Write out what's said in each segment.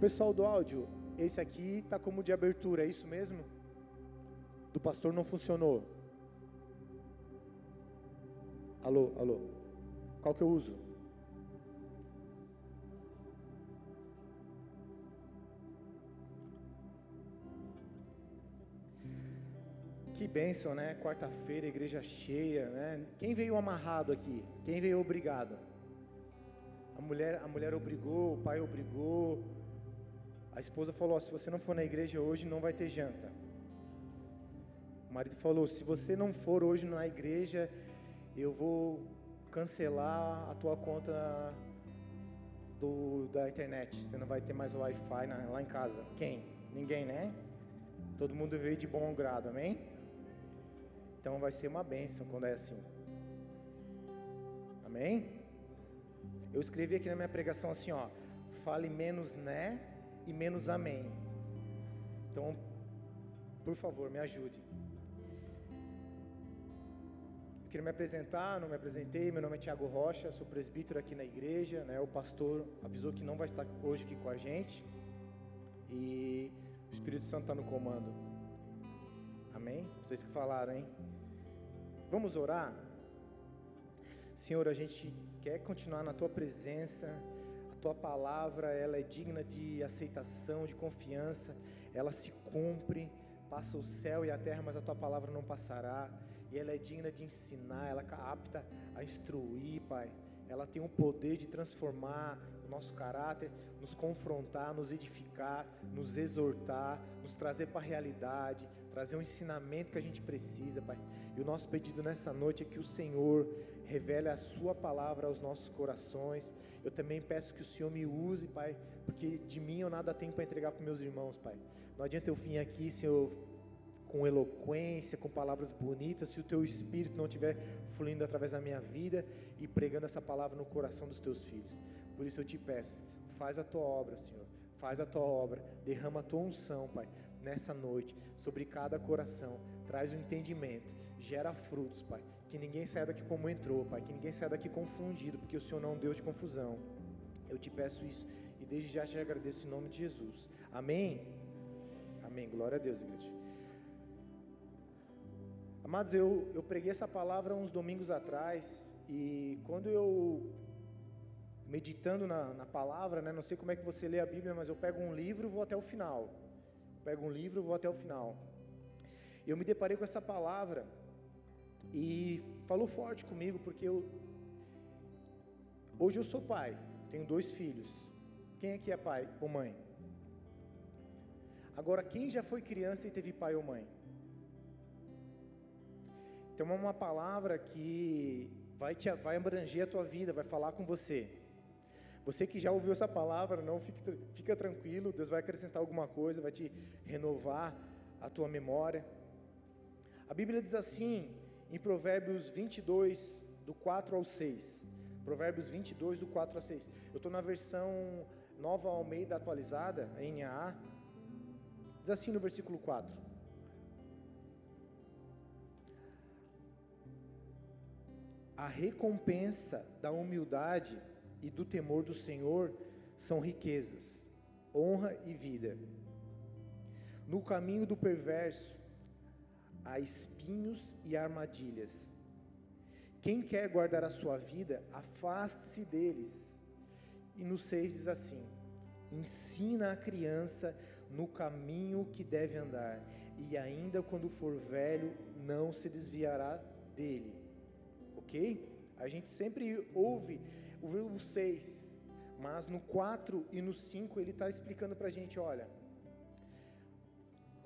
Pessoal do áudio, esse aqui tá como de abertura, é isso mesmo? Do pastor não funcionou. Alô, alô. Qual que eu uso? Que bênção, né? Quarta-feira, igreja cheia, né? Quem veio amarrado aqui? Quem veio obrigado? A mulher, a mulher obrigou, o pai obrigou. A esposa falou: se você não for na igreja hoje, não vai ter janta. O marido falou: se você não for hoje na igreja, eu vou cancelar a tua conta do, da internet. Você não vai ter mais Wi-Fi lá em casa. Quem? Ninguém, né? Todo mundo veio de bom grado, amém? Então vai ser uma bênção quando é assim. Amém? Eu escrevi aqui na minha pregação assim, ó, fale menos né e menos amém. Então, por favor, me ajude. Eu queria me apresentar, não me apresentei. Meu nome é Tiago Rocha, sou presbítero aqui na igreja. Né? O pastor avisou que não vai estar hoje aqui com a gente. E o Espírito Santo está no comando. Amém? Vocês que falaram, hein? Vamos orar? Senhor, a gente quer continuar na tua presença. Tua palavra, ela é digna de aceitação, de confiança. Ela se cumpre. Passa o céu e a terra, mas a tua palavra não passará. E ela é digna de ensinar, ela é apta a instruir, Pai. Ela tem o poder de transformar o nosso caráter, nos confrontar, nos edificar, nos exortar, nos trazer para a realidade, trazer um ensinamento que a gente precisa, Pai. E o nosso pedido nessa noite é que o Senhor revele a Sua palavra aos nossos corações. Eu também peço que o Senhor me use, Pai, porque de mim eu nada tenho para entregar para meus irmãos, Pai. Não adianta eu vir aqui, Senhor, com eloquência, com palavras bonitas, se o Teu Espírito não estiver fluindo através da minha vida e pregando essa palavra no coração dos Teus filhos. Por isso eu te peço, faz a Tua obra, Senhor. Faz a Tua obra, derrama a Tua unção, Pai, nessa noite, sobre cada coração. Traz o um entendimento gera frutos, Pai. Que ninguém saia daqui como entrou, Pai. Que ninguém saia daqui confundido, porque o Senhor não é um Deus de confusão. Eu te peço isso e desde já te agradeço em nome de Jesus. Amém? Amém. Glória a Deus, igreja. Amados, eu, eu preguei essa palavra uns domingos atrás e quando eu meditando na, na palavra, né, não sei como é que você lê a Bíblia, mas eu pego um livro e vou até o final. Pego um livro e vou até o final. Eu me deparei com essa palavra e falou forte comigo, porque eu, hoje eu sou pai, tenho dois filhos. Quem aqui é pai ou mãe? Agora, quem já foi criança e teve pai ou mãe? Então é uma palavra que vai, te, vai abranger a tua vida, vai falar com você. Você que já ouviu essa palavra, não fica tranquilo, Deus vai acrescentar alguma coisa, vai te renovar a tua memória. A Bíblia diz assim, em Provérbios 22, do 4 ao 6. Provérbios 22, do 4 a 6. Eu estou na versão nova Almeida atualizada, NAA. Diz assim no versículo 4. A recompensa da humildade e do temor do Senhor são riquezas, honra e vida. No caminho do perverso há espinhos e armadilhas. Quem quer guardar a sua vida, afaste-se deles. E no 6 diz assim: ensina a criança no caminho que deve andar, e ainda quando for velho, não se desviará dele. Ok? A gente sempre ouve o 6, mas no 4 e no 5 ele está explicando para a gente: olha,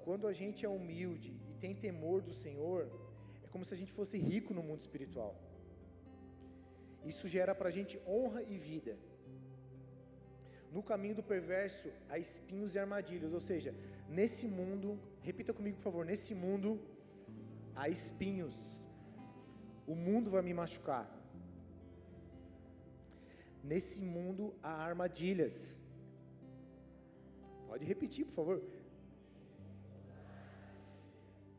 quando a gente é humilde e tem temor do Senhor, é como se a gente fosse rico no mundo espiritual. Isso gera para a gente honra e vida. No caminho do perverso há espinhos e armadilhas, ou seja, nesse mundo, repita comigo por favor, nesse mundo há espinhos. O mundo vai me machucar. Nesse mundo há armadilhas. Pode repetir, por favor.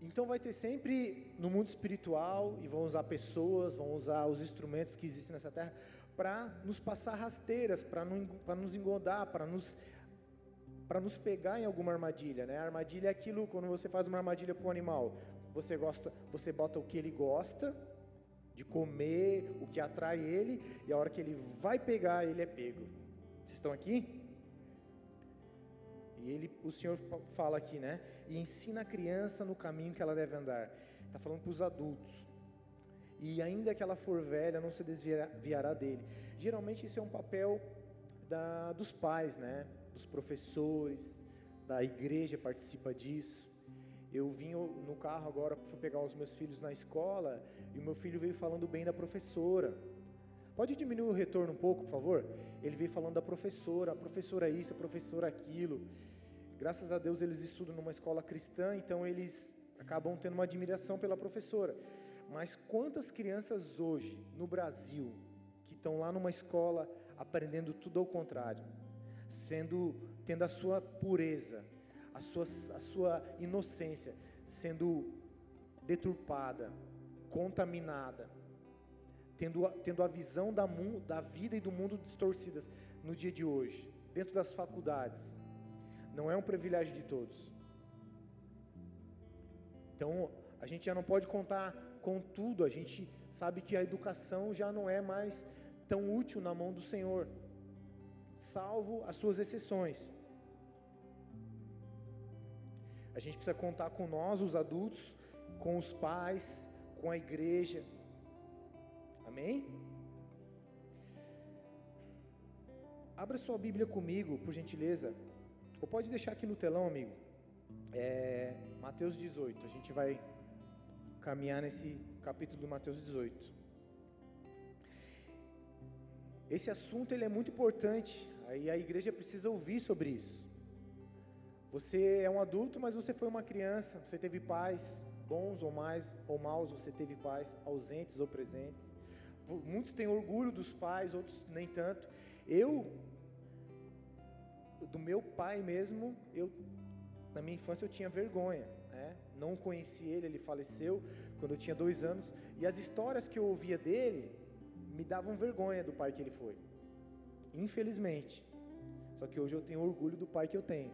Então vai ter sempre no mundo espiritual e vão usar pessoas, vão usar os instrumentos que existem nessa terra para nos passar rasteiras, para nos engodar, para nos para nos pegar em alguma armadilha, né? A armadilha é aquilo quando você faz uma armadilha para um animal, você gosta, você bota o que ele gosta de comer, o que atrai ele, e a hora que ele vai pegar, ele é pego. Vocês estão aqui? E ele, o Senhor fala aqui, né? E ensina a criança no caminho que ela deve andar. Está falando para os adultos. E ainda que ela for velha, não se desviará dele. Geralmente isso é um papel da, dos pais, né? Dos professores, da igreja participa disso. Eu vim no carro agora, fui pegar os meus filhos na escola e o meu filho veio falando bem da professora. Pode diminuir o retorno um pouco, por favor? Ele veio falando da professora, a professora isso, a professora aquilo. Graças a Deus eles estudam numa escola cristã, então eles acabam tendo uma admiração pela professora. Mas quantas crianças hoje no Brasil que estão lá numa escola aprendendo tudo ao contrário, sendo tendo a sua pureza, a sua, a sua inocência sendo deturpada, contaminada, tendo, tendo a visão da, da vida e do mundo distorcidas no dia de hoje, dentro das faculdades. Não é um privilégio de todos. Então, a gente já não pode contar com tudo, a gente sabe que a educação já não é mais tão útil na mão do Senhor, salvo as suas exceções. A gente precisa contar com nós, os adultos, com os pais, com a igreja. Amém? Abra sua Bíblia comigo, por gentileza. Ou pode deixar aqui no telão, amigo. É, Mateus 18. A gente vai caminhar nesse capítulo do Mateus 18. Esse assunto ele é muito importante. Aí a igreja precisa ouvir sobre isso. Você é um adulto, mas você foi uma criança, você teve pais bons ou mais ou maus, você teve pais ausentes ou presentes. Muitos têm orgulho dos pais, outros nem tanto. Eu do meu pai mesmo, eu na minha infância eu tinha vergonha, né? Não conheci ele, ele faleceu quando eu tinha dois anos e as histórias que eu ouvia dele me davam vergonha do pai que ele foi. Infelizmente. Só que hoje eu tenho orgulho do pai que eu tenho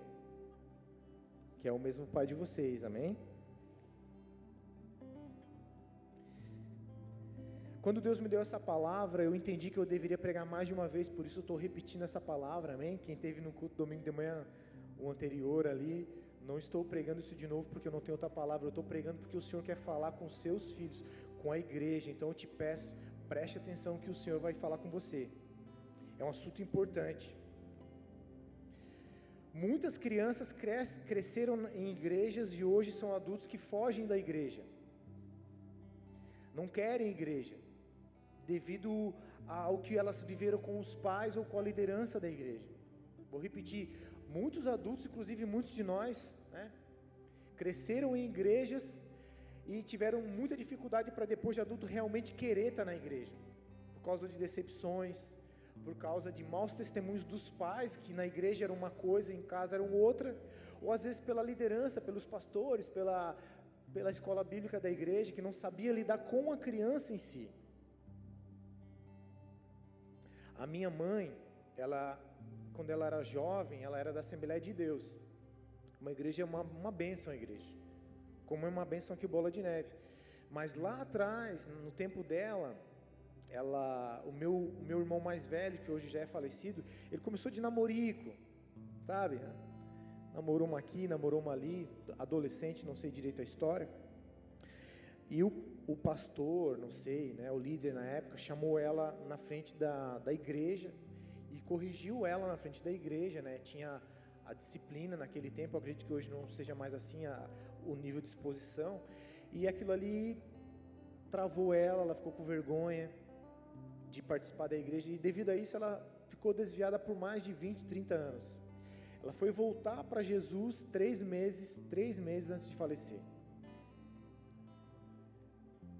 que é o mesmo Pai de vocês, amém? Quando Deus me deu essa palavra, eu entendi que eu deveria pregar mais de uma vez, por isso eu estou repetindo essa palavra, amém? Quem teve no culto domingo de manhã, o anterior ali, não estou pregando isso de novo porque eu não tenho outra palavra, eu estou pregando porque o Senhor quer falar com seus filhos, com a igreja, então eu te peço, preste atenção que o Senhor vai falar com você. É um assunto importante. Muitas crianças cres, cresceram em igrejas e hoje são adultos que fogem da igreja. Não querem igreja, devido ao que elas viveram com os pais ou com a liderança da igreja. Vou repetir: muitos adultos, inclusive muitos de nós, né, cresceram em igrejas e tiveram muita dificuldade para depois de adulto realmente querer estar na igreja, por causa de decepções, por causa de maus testemunhos dos pais, que na igreja era uma coisa, em casa era outra, ou às vezes pela liderança, pelos pastores, pela, pela escola bíblica da igreja, que não sabia lidar com a criança em si. A minha mãe, ela, quando ela era jovem, ela era da Assembleia de Deus. Uma igreja é uma, uma bênção a igreja, como é uma bênção aqui Bola de Neve. Mas lá atrás, no tempo dela, ela, o meu, o meu irmão mais velho, que hoje já é falecido, ele começou de namorico, sabe? Namorou uma aqui, namorou uma ali, adolescente, não sei direito a história. E o, o pastor, não sei, né, o líder na época, chamou ela na frente da, da igreja e corrigiu ela na frente da igreja, né? Tinha a disciplina naquele tempo, acredito que hoje não seja mais assim a, o nível de exposição. E aquilo ali travou ela, ela ficou com vergonha, de participar da igreja e devido a isso ela ficou desviada por mais de 20, 30 anos. Ela foi voltar para Jesus três meses, três meses antes de falecer.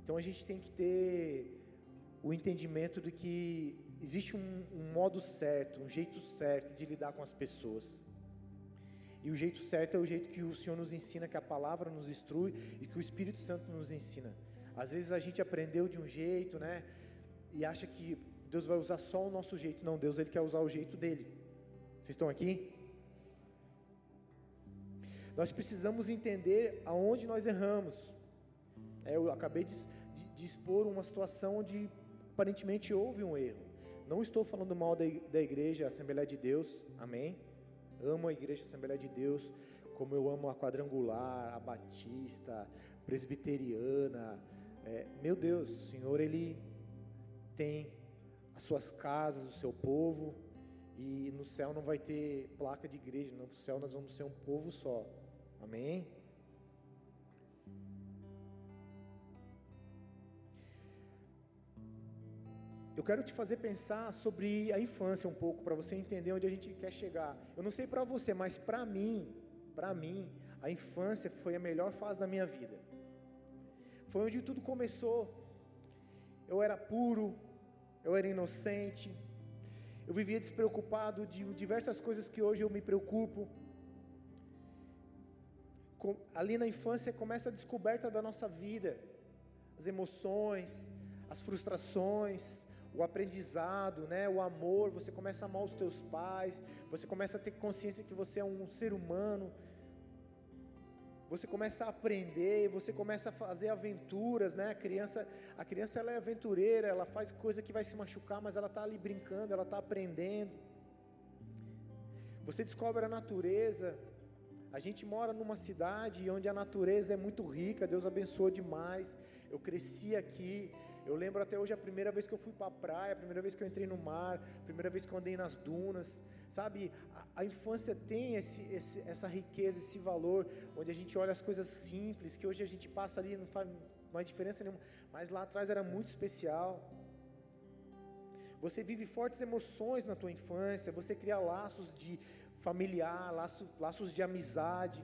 Então a gente tem que ter o entendimento de que existe um, um modo certo, um jeito certo de lidar com as pessoas. E o jeito certo é o jeito que o Senhor nos ensina, que a palavra nos instrui e que o Espírito Santo nos ensina. Às vezes a gente aprendeu de um jeito, né? e acha que Deus vai usar só o nosso jeito. Não, Deus ele quer usar o jeito dele. Vocês estão aqui? nós precisamos entender aonde nós erramos. É, eu acabei de, de, expor uma situação onde aparentemente houve um erro. Não estou falando mal da, da igreja Assembleia de Deus, amém? Amo a igreja Assembleia de Deus, como eu amo a quadrangular, a batista, presbiteriana. É, meu Deus, o Senhor, Ele tem as suas casas, o seu povo, e no céu não vai ter placa de igreja, no céu nós vamos ser um povo só. Amém? Eu quero te fazer pensar sobre a infância um pouco, para você entender onde a gente quer chegar. Eu não sei para você, mas para mim, para mim, a infância foi a melhor fase da minha vida. Foi onde tudo começou. Eu era puro, eu era inocente, eu vivia despreocupado de diversas coisas que hoje eu me preocupo. Com, ali na infância começa a descoberta da nossa vida, as emoções, as frustrações, o aprendizado, né, o amor. Você começa a amar os teus pais, você começa a ter consciência que você é um ser humano você começa a aprender, você começa a fazer aventuras, né? A criança, a criança ela é aventureira, ela faz coisa que vai se machucar, mas ela está ali brincando, ela está aprendendo. Você descobre a natureza. A gente mora numa cidade onde a natureza é muito rica, Deus abençoou demais. Eu cresci aqui, eu lembro até hoje a primeira vez que eu fui para a praia, a primeira vez que eu entrei no mar, a primeira vez que eu andei nas dunas. Sabe, a, a infância tem esse, esse, essa riqueza, esse valor, onde a gente olha as coisas simples, que hoje a gente passa ali, não faz mais diferença nenhuma, mas lá atrás era muito especial. Você vive fortes emoções na tua infância, você cria laços de familiar, laços, laços de amizade.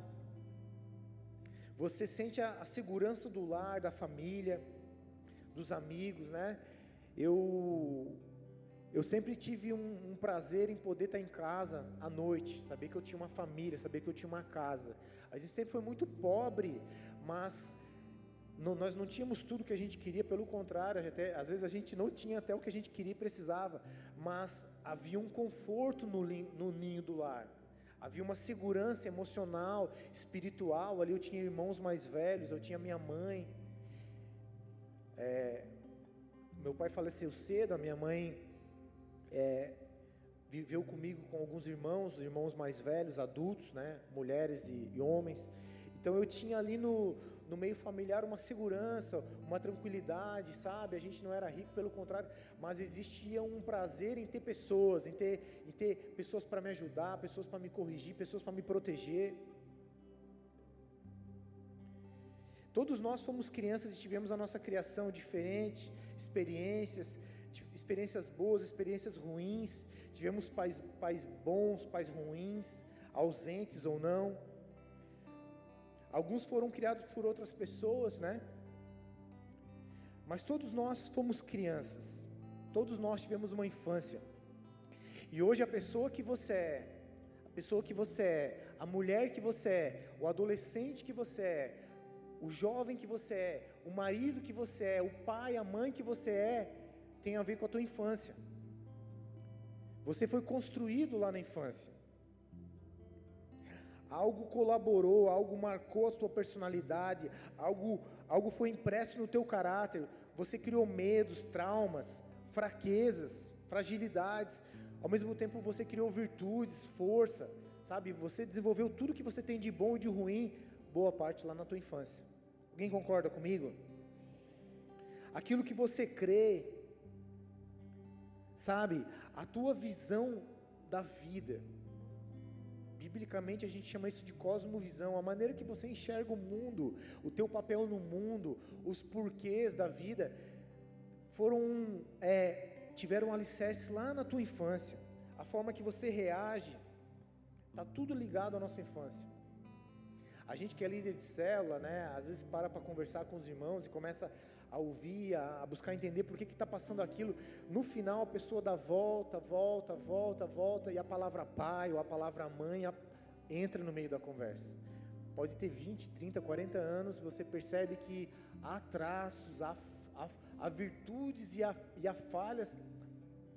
Você sente a, a segurança do lar, da família, dos amigos, né? Eu eu sempre tive um, um, prazer em poder estar em casa à noite, saber que eu tinha uma família, saber que eu tinha uma casa. A gente sempre foi muito pobre, mas nós não tínhamos tudo que a gente queria, pelo contrário, até, às vezes a gente não tinha até o que a gente queria e precisava, mas havia um conforto no, no ninho do lar. Havia uma segurança emocional, espiritual. Ali eu tinha irmãos mais velhos, eu tinha minha mãe. É, meu pai faleceu cedo, a minha mãe é, viveu comigo com alguns irmãos, irmãos mais velhos, adultos, né, mulheres e, e homens. Então eu tinha ali no, no meio familiar uma segurança, uma tranquilidade, sabe? A gente não era rico, pelo contrário, mas existia um prazer em ter pessoas, em ter, em ter pessoas para me ajudar, pessoas para me corrigir, pessoas para me proteger. Todos nós fomos crianças e tivemos a nossa criação diferente, experiências, experiências boas, experiências ruins, tivemos pais, pais bons, pais ruins, ausentes ou não. Alguns foram criados por outras pessoas, né? Mas todos nós fomos crianças, todos nós tivemos uma infância. E hoje a pessoa que você é, a pessoa que você é, a mulher que você é, o adolescente que você é, o jovem que você é, o marido que você é, o pai, a mãe que você é, tem a ver com a tua infância. Você foi construído lá na infância. Algo colaborou, algo marcou a tua personalidade, algo, algo foi impresso no teu caráter. Você criou medos, traumas, fraquezas, fragilidades. Ao mesmo tempo você criou virtudes, força, sabe? Você desenvolveu tudo que você tem de bom e de ruim, boa parte lá na tua infância. Alguém concorda comigo? Aquilo que você crê, Sabe, a tua visão da vida. Biblicamente a gente chama isso de cosmovisão, a maneira que você enxerga o mundo, o teu papel no mundo, os porquês da vida, foram é, tiveram um alicerce lá na tua infância. A forma que você reage, está tudo ligado à nossa infância. A gente que é líder de célula, né, às vezes para para conversar com os irmãos e começa a ouvir, a, buscar entender por que está passando aquilo. No final, a pessoa dá volta, volta, volta, volta, e a palavra pai ou a palavra mãe a, entra no meio da conversa. Pode ter 20, 30, 40 anos, você percebe que há traços, há, há, há virtudes e há, e há falhas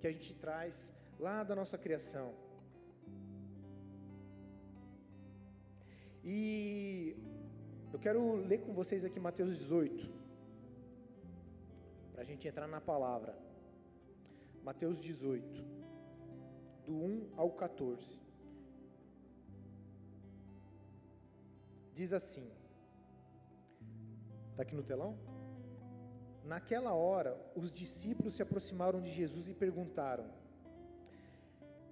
que a gente traz lá da nossa criação. E eu quero ler com vocês aqui Mateus 18, para a gente entrar na palavra. Mateus 18, do 1 ao 14. Diz assim: Está aqui no telão? Naquela hora, os discípulos se aproximaram de Jesus e perguntaram: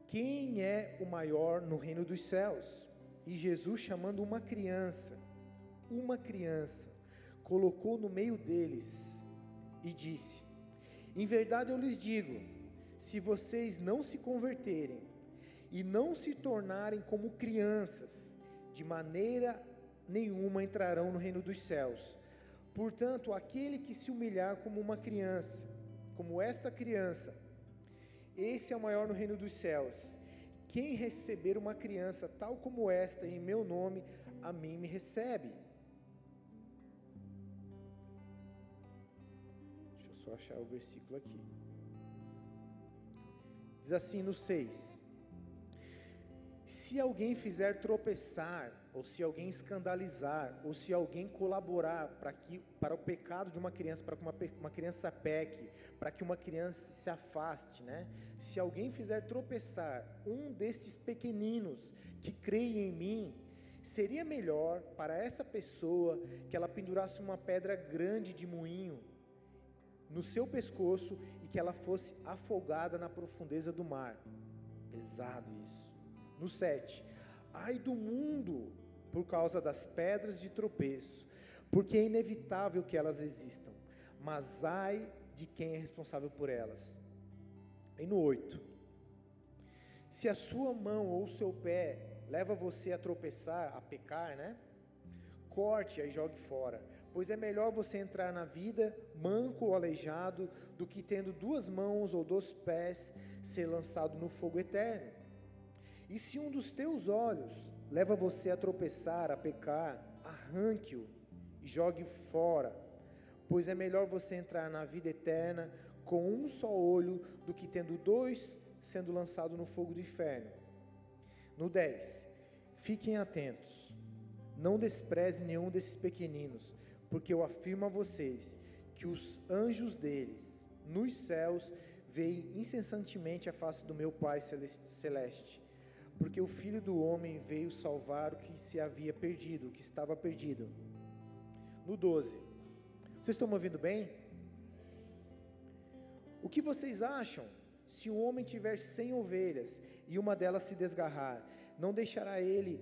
Quem é o maior no reino dos céus? E Jesus, chamando uma criança, uma criança, colocou no meio deles e disse: Em verdade eu lhes digo, se vocês não se converterem e não se tornarem como crianças, de maneira nenhuma entrarão no reino dos céus. Portanto, aquele que se humilhar como uma criança, como esta criança, esse é o maior no reino dos céus. Quem receber uma criança tal como esta em meu nome, a mim me recebe. Deixa eu só achar o versículo aqui. Diz assim no 6: Se alguém fizer tropeçar, ou se alguém escandalizar, ou se alguém colaborar para, que, para o pecado de uma criança, para que uma, uma criança peque, para que uma criança se afaste, né? Se alguém fizer tropeçar um destes pequeninos que creem em mim, seria melhor para essa pessoa que ela pendurasse uma pedra grande de moinho no seu pescoço e que ela fosse afogada na profundeza do mar. Pesado isso. No 7. Ai do mundo por causa das pedras de tropeço, porque é inevitável que elas existam, mas ai de quem é responsável por elas. E no 8: Se a sua mão ou seu pé leva você a tropeçar, a pecar, né? Corte e jogue fora, pois é melhor você entrar na vida manco ou aleijado do que tendo duas mãos ou dois pés ser lançado no fogo eterno. E se um dos teus olhos leva você a tropeçar, a pecar, arranque-o e jogue fora, pois é melhor você entrar na vida eterna com um só olho do que tendo dois sendo lançado no fogo do inferno. No 10. Fiquem atentos. Não despreze nenhum desses pequeninos, porque eu afirmo a vocês que os anjos deles nos céus veem incessantemente a face do meu Pai celeste porque o Filho do Homem veio salvar o que se havia perdido, o que estava perdido. No 12. Vocês estão me ouvindo bem? O que vocês acham? Se um homem tiver cem ovelhas e uma delas se desgarrar, não deixará ele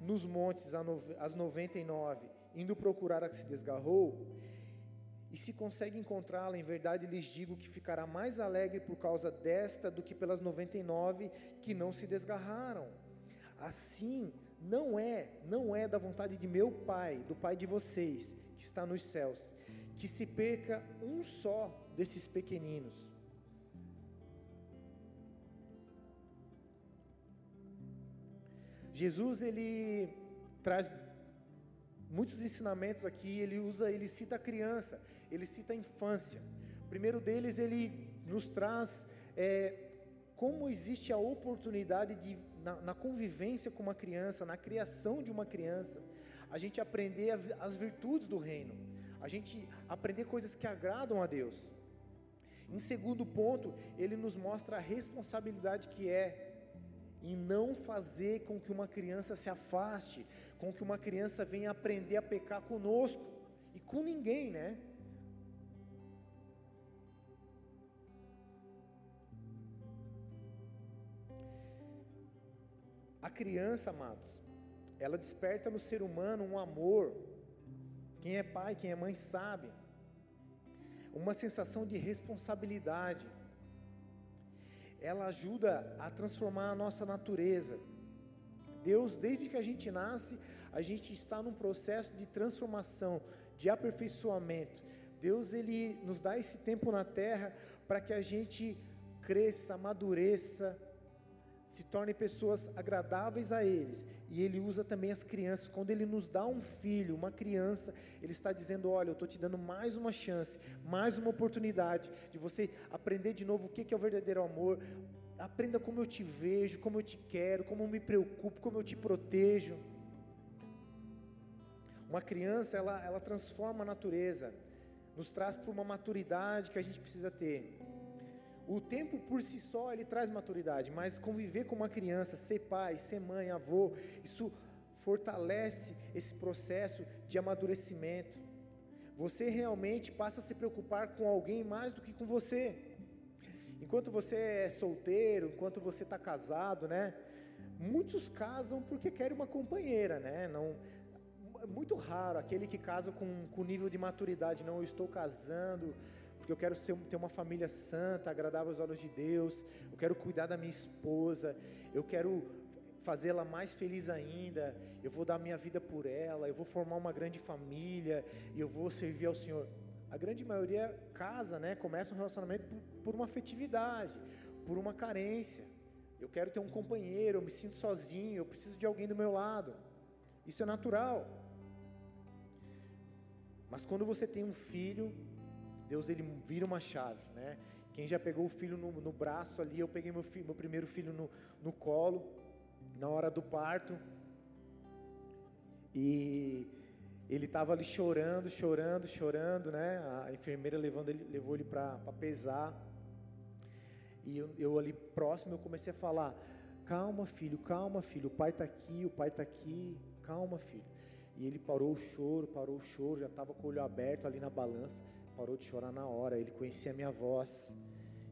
nos montes as noventa e nove, indo procurar a que se desgarrou? E se consegue encontrá-la, em verdade lhes digo que ficará mais alegre por causa desta do que pelas 99 que não se desgarraram. Assim, não é, não é da vontade de meu Pai, do Pai de vocês, que está nos céus, que se perca um só desses pequeninos. Jesus ele traz muitos ensinamentos aqui, ele usa, ele cita a criança ele cita a infância. O primeiro deles, ele nos traz é, como existe a oportunidade de, na, na, convivência com uma criança, na criação de uma criança, a gente aprender as virtudes do reino, a gente aprender coisas que agradam a Deus. Em segundo ponto, ele nos mostra a responsabilidade que é em não fazer com que uma criança se afaste, com que uma criança venha aprender a pecar conosco e com ninguém, né? Criança, amados, ela desperta no ser humano um amor. Quem é pai, quem é mãe sabe. Uma sensação de responsabilidade. Ela ajuda a transformar a nossa natureza. Deus, desde que a gente nasce, a gente está num processo de transformação, de aperfeiçoamento. Deus ele nos dá esse tempo na terra para que a gente cresça, amadureça, se tornem pessoas agradáveis a eles. E Ele usa também as crianças. Quando Ele nos dá um filho, uma criança, Ele está dizendo: Olha, eu estou te dando mais uma chance, mais uma oportunidade de você aprender de novo o que é o verdadeiro amor. Aprenda como eu te vejo, como eu te quero, como eu me preocupo, como eu te protejo. Uma criança, ela, ela transforma a natureza, nos traz para uma maturidade que a gente precisa ter. O tempo por si só, ele traz maturidade, mas conviver com uma criança, ser pai, ser mãe, avô, isso fortalece esse processo de amadurecimento. Você realmente passa a se preocupar com alguém mais do que com você. Enquanto você é solteiro, enquanto você está casado, né? Muitos casam porque querem uma companheira, né? Não, é muito raro aquele que casa com, com nível de maturidade. Não, eu estou casando porque eu quero ser, ter uma família santa, agradável aos olhos de Deus. Eu quero cuidar da minha esposa. Eu quero fazê-la mais feliz ainda. Eu vou dar minha vida por ela. Eu vou formar uma grande família e eu vou servir ao Senhor. A grande maioria casa, né? Começa um relacionamento por, por uma afetividade, por uma carência. Eu quero ter um companheiro, eu me sinto sozinho, eu preciso de alguém do meu lado. Isso é natural. Mas quando você tem um filho, Deus ele vira uma chave, né? Quem já pegou o filho no, no braço ali, eu peguei meu, filho, meu primeiro filho no, no colo, na hora do parto, e ele estava ali chorando, chorando, chorando, né? A enfermeira levando ele, levou ele para pesar. E eu, eu, ali próximo eu comecei a falar: calma, filho, calma, filho. O pai está aqui, o pai está aqui. Calma, filho. E ele parou o choro, parou o choro, já estava com o olho aberto ali na balança, parou de chorar na hora. Ele conhecia a minha voz.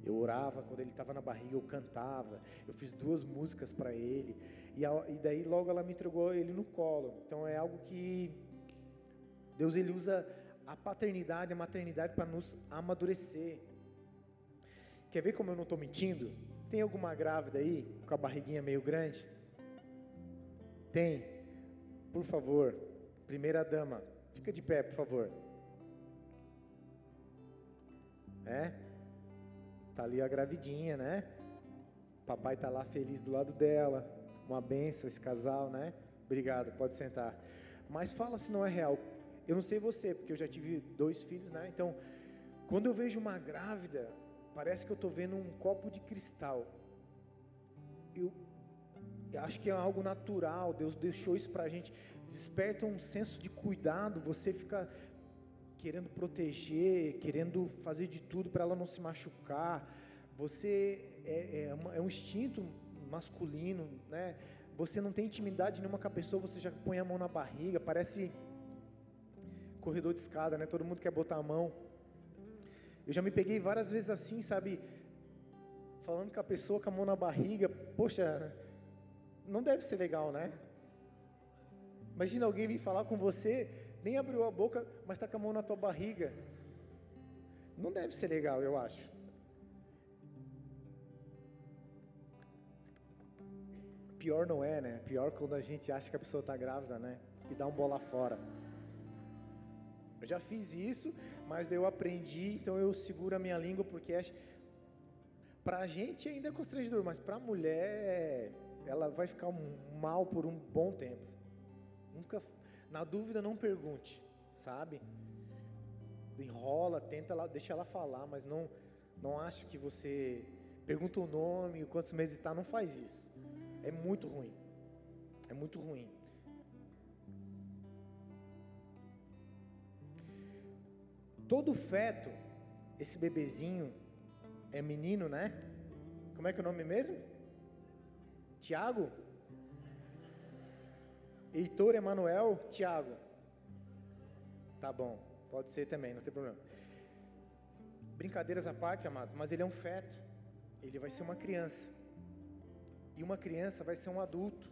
Eu orava quando ele estava na barriga, eu cantava. Eu fiz duas músicas para ele. E, a, e daí logo ela me entregou ele no colo. Então é algo que Deus ele usa a paternidade, a maternidade para nos amadurecer. Quer ver como eu não estou mentindo? Tem alguma grávida aí com a barriguinha meio grande? Tem? Por favor, primeira dama, fica de pé, por favor. É? Tá ali a gravidinha, né? Papai tá lá feliz do lado dela. Uma benção esse casal, né? Obrigado, pode sentar. Mas fala se não é real. Eu não sei você, porque eu já tive dois filhos, né? Então, quando eu vejo uma grávida, parece que eu estou vendo um copo de cristal. Eu, eu acho que é algo natural, Deus deixou isso para a gente. Desperta um senso de cuidado, você fica querendo proteger, querendo fazer de tudo para ela não se machucar. Você é, é, é um instinto masculino, né? Você não tem intimidade nenhuma com a pessoa, você já põe a mão na barriga, parece corredor de escada, né? Todo mundo quer botar a mão. Eu já me peguei várias vezes assim, sabe? Falando com a pessoa com a mão na barriga. Poxa, não deve ser legal, né? Imagina alguém vir falar com você, nem abriu a boca, mas está com a mão na tua barriga. Não deve ser legal, eu acho. Pior não é, né? Pior quando a gente acha que a pessoa está grávida, né? E dá um bola fora. Eu já fiz isso, mas eu aprendi, então eu seguro a minha língua, porque é, para a gente ainda é constrangedor, mas para a mulher, ela vai ficar mal por um bom tempo. Nunca, na dúvida, não pergunte, sabe? Enrola, tenta, ela, deixa ela falar, mas não, não acha que você pergunta o nome, quantos meses está, não faz isso. É muito ruim. É muito ruim. Todo feto, esse bebezinho, é menino, né? Como é que é o nome mesmo? Tiago? Heitor Emanuel Tiago. Tá bom, pode ser também, não tem problema. Brincadeiras à parte, amados, mas ele é um feto. Ele vai ser uma criança. E uma criança vai ser um adulto.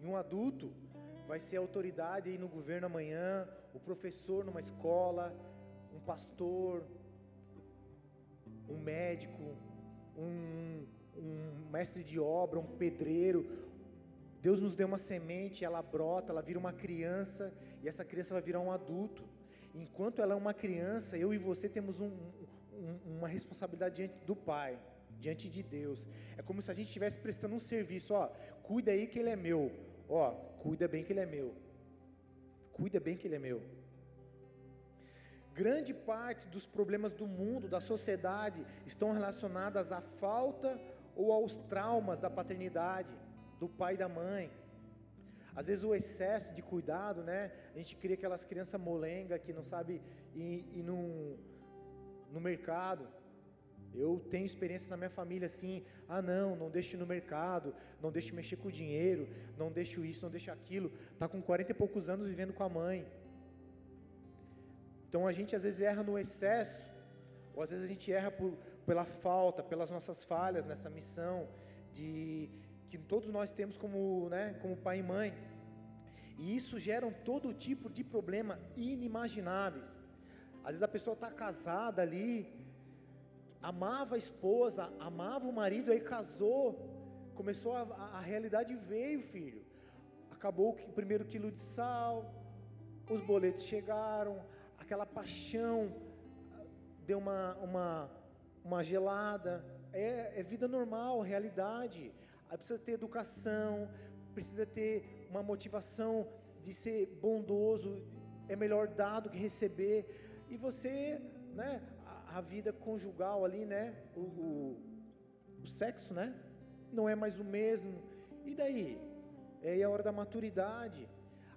E um adulto vai ser autoridade aí no governo amanhã, o professor numa escola, um pastor, um médico, um, um mestre de obra, um pedreiro. Deus nos deu uma semente, ela brota, ela vira uma criança, e essa criança vai virar um adulto. Enquanto ela é uma criança, eu e você temos um, um, uma responsabilidade diante do Pai, diante de Deus. É como se a gente estivesse prestando um serviço, ó, cuida aí que ele é meu, ó, cuida bem que ele é meu. Cuida bem que ele é meu. Grande parte dos problemas do mundo, da sociedade, estão relacionadas à falta ou aos traumas da paternidade, do pai e da mãe. Às vezes o excesso de cuidado, né? A gente cria aquelas crianças molenga que não sabe ir, ir no, no mercado. Eu tenho experiência na minha família assim, ah não, não deixe no mercado, não deixe mexer com o dinheiro, não deixe isso, não deixe aquilo. Tá com 40 e poucos anos vivendo com a mãe. Então a gente às vezes erra no excesso, ou às vezes a gente erra por, pela falta, pelas nossas falhas nessa missão de que todos nós temos como, né, como pai e mãe. E isso gera todo tipo de problema inimagináveis. Às vezes a pessoa está casada ali, amava a esposa, amava o marido, aí casou, começou a, a, realidade veio, filho. Acabou o primeiro quilo de sal, os boletos chegaram, aquela paixão deu uma, uma, uma gelada. É, é vida normal, realidade. Precisa ter educação, precisa ter uma motivação de ser bondoso, é melhor dar do que receber. E você, né, a, a vida conjugal ali, né, o, o, o, sexo, né, não é mais o mesmo. E daí? É a hora da maturidade.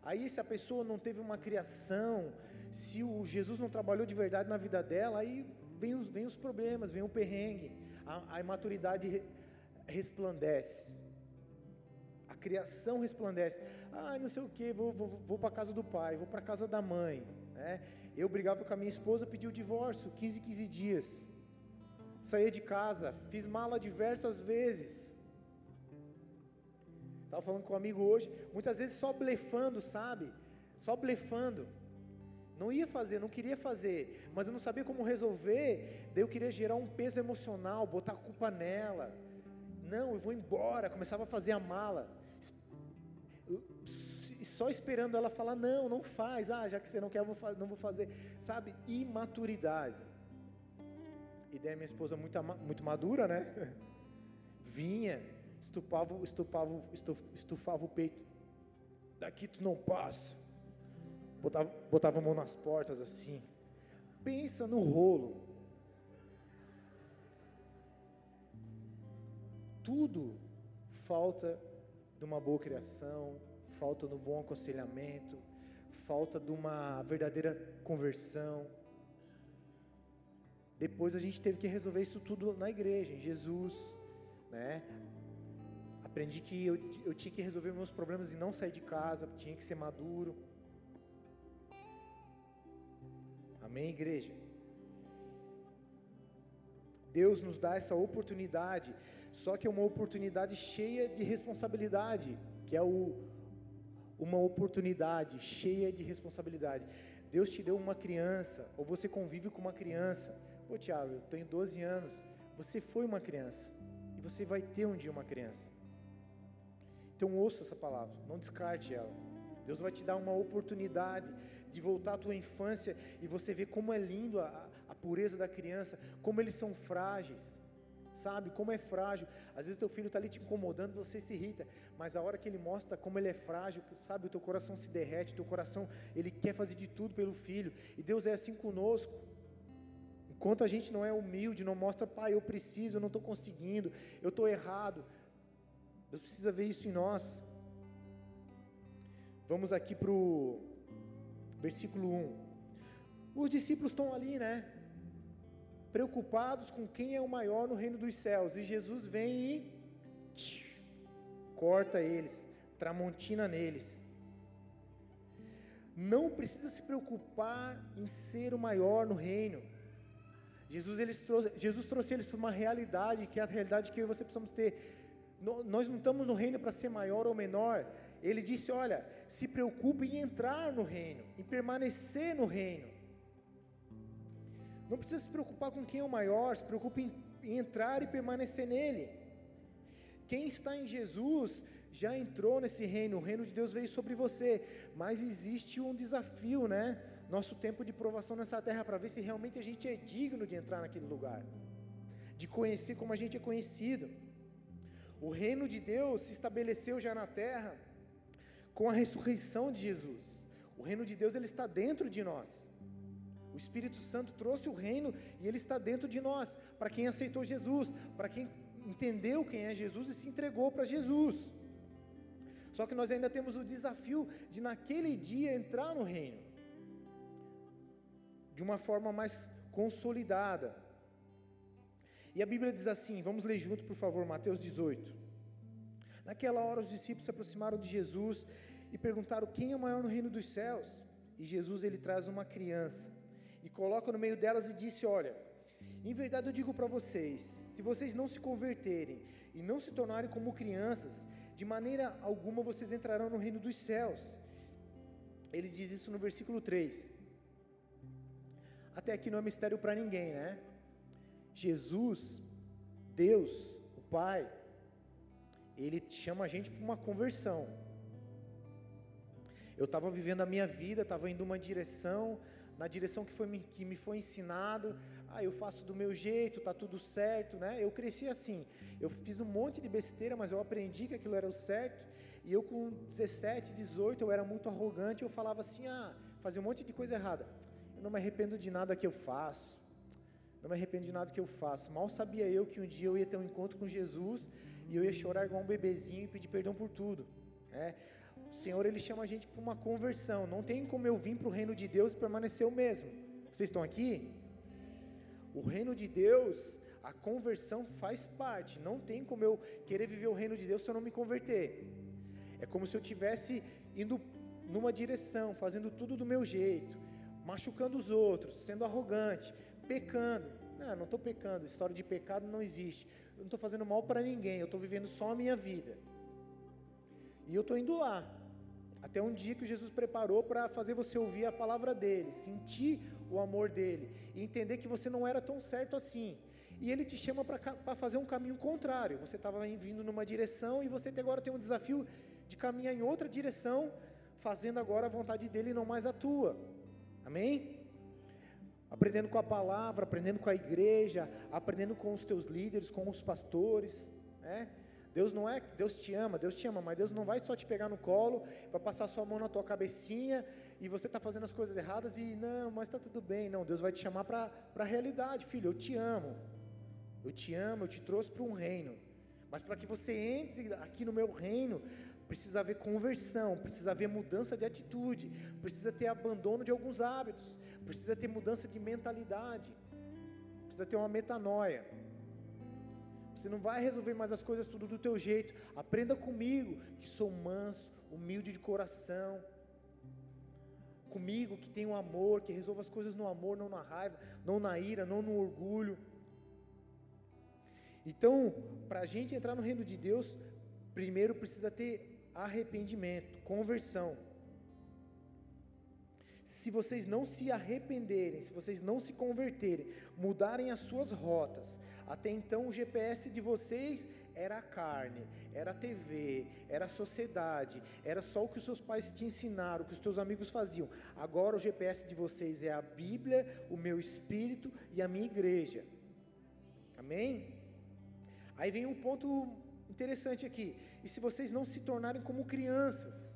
Aí se a pessoa não teve uma criação, se o Jesus não trabalhou de verdade na vida dela, aí vem os, vem os problemas, vem o perrengue, a, a imaturidade resplandece, a criação resplandece. Ah, não sei o que, vou, vou, vou para casa do pai, vou para casa da mãe. Né? Eu brigava com a minha esposa, pedi o divórcio, 15, 15 dias. Saí de casa, fiz mala diversas vezes. Estava falando com um amigo hoje, muitas vezes só blefando, sabe? Só blefando. Não ia fazer, não queria fazer, mas eu não sabia como resolver. Daí eu queria gerar um peso emocional, botar a culpa nela. Não, eu vou embora. Começava a fazer a mala, só esperando ela falar: não, não faz. Ah, já que você não quer, eu vou, não vou fazer. Sabe, imaturidade. E daí minha esposa muito, muito madura, né? Vinha, estupava, estupava, estufava o peito. Daqui tu não passa botava, botava a mão nas portas assim. Pensa no rolo. Tudo falta de uma boa criação, falta no bom aconselhamento, falta de uma verdadeira conversão. Depois a gente teve que resolver isso tudo na igreja, em Jesus, né? Aprendi que eu, eu tinha que resolver meus problemas e não sair de casa, tinha que ser maduro. Amém, igreja? Deus nos dá essa oportunidade, só que é uma oportunidade cheia de responsabilidade, que é o, uma oportunidade cheia de responsabilidade. Deus te deu uma criança, ou você convive com uma criança. Pô, Tiago, eu tenho 12 anos. Você foi uma criança, e você vai ter um dia uma criança. Então ouça essa palavra, não descarte ela. Deus vai te dar uma oportunidade de voltar à tua infância e você ver como é lindo a, pureza da criança, como eles são frágeis, sabe? Como é frágil. Às vezes teu filho está ali te incomodando, você se irrita, mas a hora que ele mostra como ele é frágil, sabe? O teu coração se derrete, o teu coração, ele quer fazer de tudo pelo filho, e Deus é assim conosco. Enquanto a gente não é humilde, não mostra, pai, eu preciso, eu não estou conseguindo, eu estou errado. Deus precisa ver isso em nós. Vamos aqui para o versículo 1. Os discípulos estão ali, né? Preocupados com quem é o maior no reino dos céus. E Jesus vem e corta eles, tramontina neles. Não precisa se preocupar em ser o maior no reino. Jesus, eles trouxe, Jesus trouxe eles para uma realidade, que é a realidade que eu e você precisamos ter. Nós não estamos no reino para ser maior ou menor, ele disse: Olha, se preocupe em entrar no reino, em permanecer no reino. Não precisa se preocupar com quem é o maior, se preocupe em, entrar e permanecer nele. Quem está em Jesus já entrou nesse reino, o reino de Deus veio sobre você, mas existe um desafio, né? Nosso tempo de provação nessa terra para ver se realmente a gente é digno de entrar naquele lugar, de conhecer como a gente é conhecido. O reino de Deus se estabeleceu já na terra com a ressurreição de Jesus. O reino de Deus ele está dentro de nós. O Espírito Santo trouxe o reino e ele está dentro de nós, para quem aceitou Jesus, para quem entendeu quem é Jesus e se entregou para Jesus. Só que nós ainda temos o desafio de naquele dia entrar no reino de uma forma mais consolidada. E a Bíblia diz assim, vamos ler junto, por favor, Mateus 18. Naquela hora os discípulos se aproximaram de Jesus e perguntaram: "Quem é o maior no reino dos céus?" E Jesus ele traz uma criança e coloca no meio delas e disse: "Olha, em verdade eu digo para vocês, se vocês não se converterem e não se tornarem como crianças, de maneira alguma vocês entrarão no reino dos céus. Ele diz isso no versículo 3. Até aqui não é mistério para ninguém, né? Jesus, Deus, o Pai, Ele chama a gente para uma conversão. Eu estava vivendo a minha vida, estava indo uma direção, na direção que, foi, que me foi ensinado, ah, eu faço do meu jeito, tá tudo certo, né? Eu cresci assim, eu fiz um monte de besteira, mas eu aprendi que aquilo era o certo, e eu com 17, 18, eu era muito arrogante, eu falava assim, ah, fazia um monte de coisa errada, eu não me arrependo de nada que eu faço, não me arrependo de nada que eu faço, mal sabia eu que um dia eu ia ter um encontro com Jesus, e eu ia chorar igual um bebezinho e pedir perdão por tudo, né? O Senhor, Ele chama a gente para uma conversão, não tem como eu vir para o reino de Deus e permanecer o mesmo, vocês estão aqui? O reino de Deus, a conversão faz parte. Não tem como eu querer viver o reino de Deus se eu não me converter. É como se eu tivesse indo numa direção, fazendo tudo do meu jeito, machucando os outros, sendo arrogante, pecando. Não, não estou pecando. História de pecado não existe. Eu não estou fazendo mal para ninguém. Eu estou vivendo só a minha vida. E eu estou indo lá. Até um dia que Jesus preparou para fazer você ouvir a palavra dele, sentir o amor dele e entender que você não era tão certo assim. E ele te chama para fazer um caminho contrário. Você estava vindo numa direção e você agora tem um desafio de caminhar em outra direção, fazendo agora a vontade dele e não mais a tua. Amém? Aprendendo com a palavra, aprendendo com a igreja, aprendendo com os teus líderes, com os pastores, né? Deus não é, Deus te ama, Deus te ama, mas Deus não vai só te pegar no colo, vai passar sua mão na tua cabecinha e você está fazendo as coisas erradas e não, mas está tudo bem. Não, Deus vai te chamar para a realidade, filho. Eu te amo, eu te amo, eu te trouxe para um reino. Mas para que você entre aqui no meu reino, precisa haver conversão, precisa haver mudança de atitude, precisa ter abandono de alguns hábitos, precisa ter mudança de mentalidade, precisa ter uma metanoia. Você não vai resolver mais as coisas tudo do teu jeito. Aprenda comigo, que sou manso, humilde de coração. Comigo, que tenho amor, que resolva as coisas no amor, não na raiva, não na ira, não no orgulho. Então, para a gente entrar no reino de Deus, primeiro precisa ter arrependimento, conversão. Se vocês não se arrependerem, se vocês não se converterem, mudarem as suas rotas, até então o GPS de vocês era a carne, era a TV, era a sociedade, era só o que os seus pais te ensinaram, o que os teus amigos faziam. Agora o GPS de vocês é a Bíblia, o meu espírito e a minha igreja. Amém? Aí vem um ponto interessante aqui. E se vocês não se tornarem como crianças?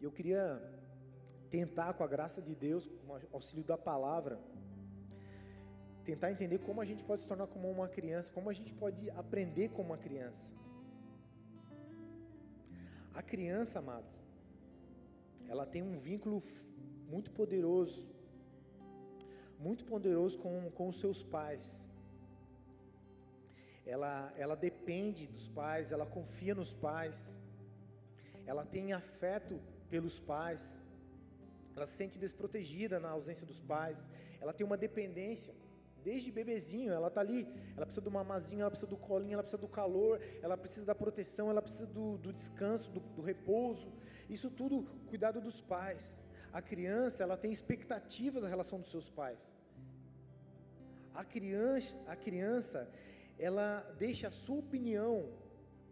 Eu queria tentar, com a graça de Deus, com o auxílio da palavra, tentar entender como a gente pode se tornar como uma criança, como a gente pode aprender como uma criança. A criança, amados, ela tem um vínculo muito poderoso, muito poderoso com, com os seus pais. Ela, ela depende dos pais, ela confia nos pais, ela tem afeto pelos pais ela se sente desprotegida na ausência dos pais, ela tem uma dependência. Desde bebezinho, ela está ali, ela precisa do mamazinho, ela precisa do colinho, ela precisa do calor, ela precisa da proteção, ela precisa do, do descanso, do, do repouso. Isso tudo, cuidado dos pais. A criança, ela tem expectativas na relação dos seus pais. A criança, a criança, ela deixa a sua opinião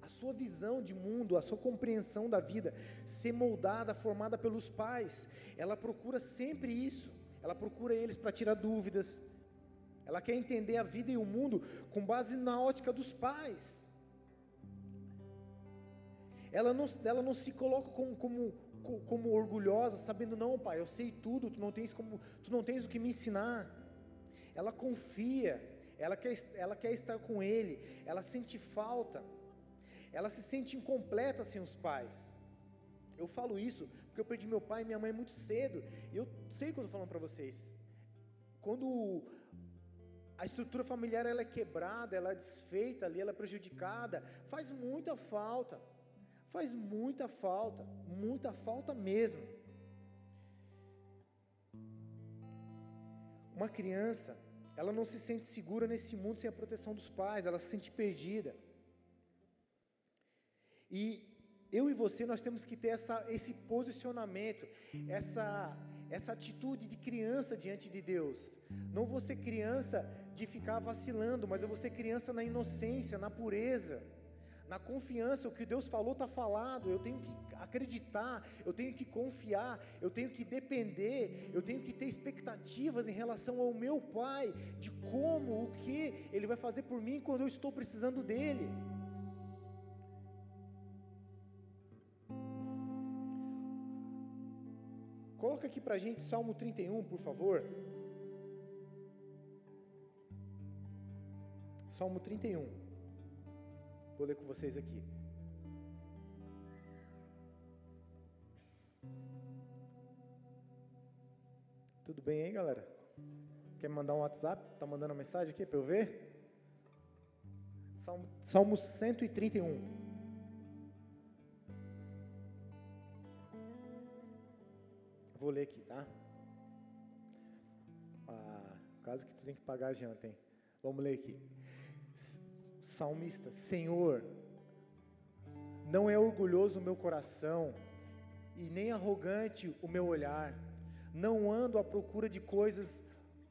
sua visão de mundo, a sua compreensão da vida ser moldada, formada pelos pais. Ela procura sempre isso. Ela procura eles para tirar dúvidas. Ela quer entender a vida e o mundo com base na ótica dos pais. Ela não, ela não se coloca como, como, como orgulhosa, sabendo, não, pai, eu sei tudo, tu não tens, como, tu não tens o que me ensinar. Ela confia, ela quer, ela quer estar com ele, ela sente falta, ela se sente incompleta sem os pais. Eu falo isso porque eu perdi meu pai e minha mãe muito cedo, e eu sei o que eu estou falando para vocês. Quando a estrutura familiar ela é quebrada, ela é desfeita ali, ela é prejudicada, faz muita falta, faz muita falta, muita falta mesmo. Uma criança, ela não se sente segura nesse mundo sem a proteção dos pais, ela se sente perdida. E eu e você, nós temos que ter essa, esse posicionamento, essa, essa atitude de criança diante de Deus. Não vou ser criança de ficar vacilando, mas eu vou ser criança na inocência, na pureza, na confiança. O que Deus falou está falado. Eu tenho que acreditar, eu tenho que confiar, eu tenho que depender, eu tenho que ter expectativas em relação ao meu Pai, de como, o que Ele vai fazer por mim quando eu estou precisando dEle. Coloca aqui para a gente Salmo 31, por favor. Salmo 31. Vou ler com vocês aqui. Tudo bem aí, galera? Quer mandar um WhatsApp? Tá mandando uma mensagem aqui para eu ver? Salmo, Salmo 131. Vou ler aqui, tá? Ah, caso que tu tem que pagar a janta, hein? Vamos ler aqui. Salmista, Senhor, não é orgulhoso o meu coração e nem arrogante o meu olhar não ando à procura de coisas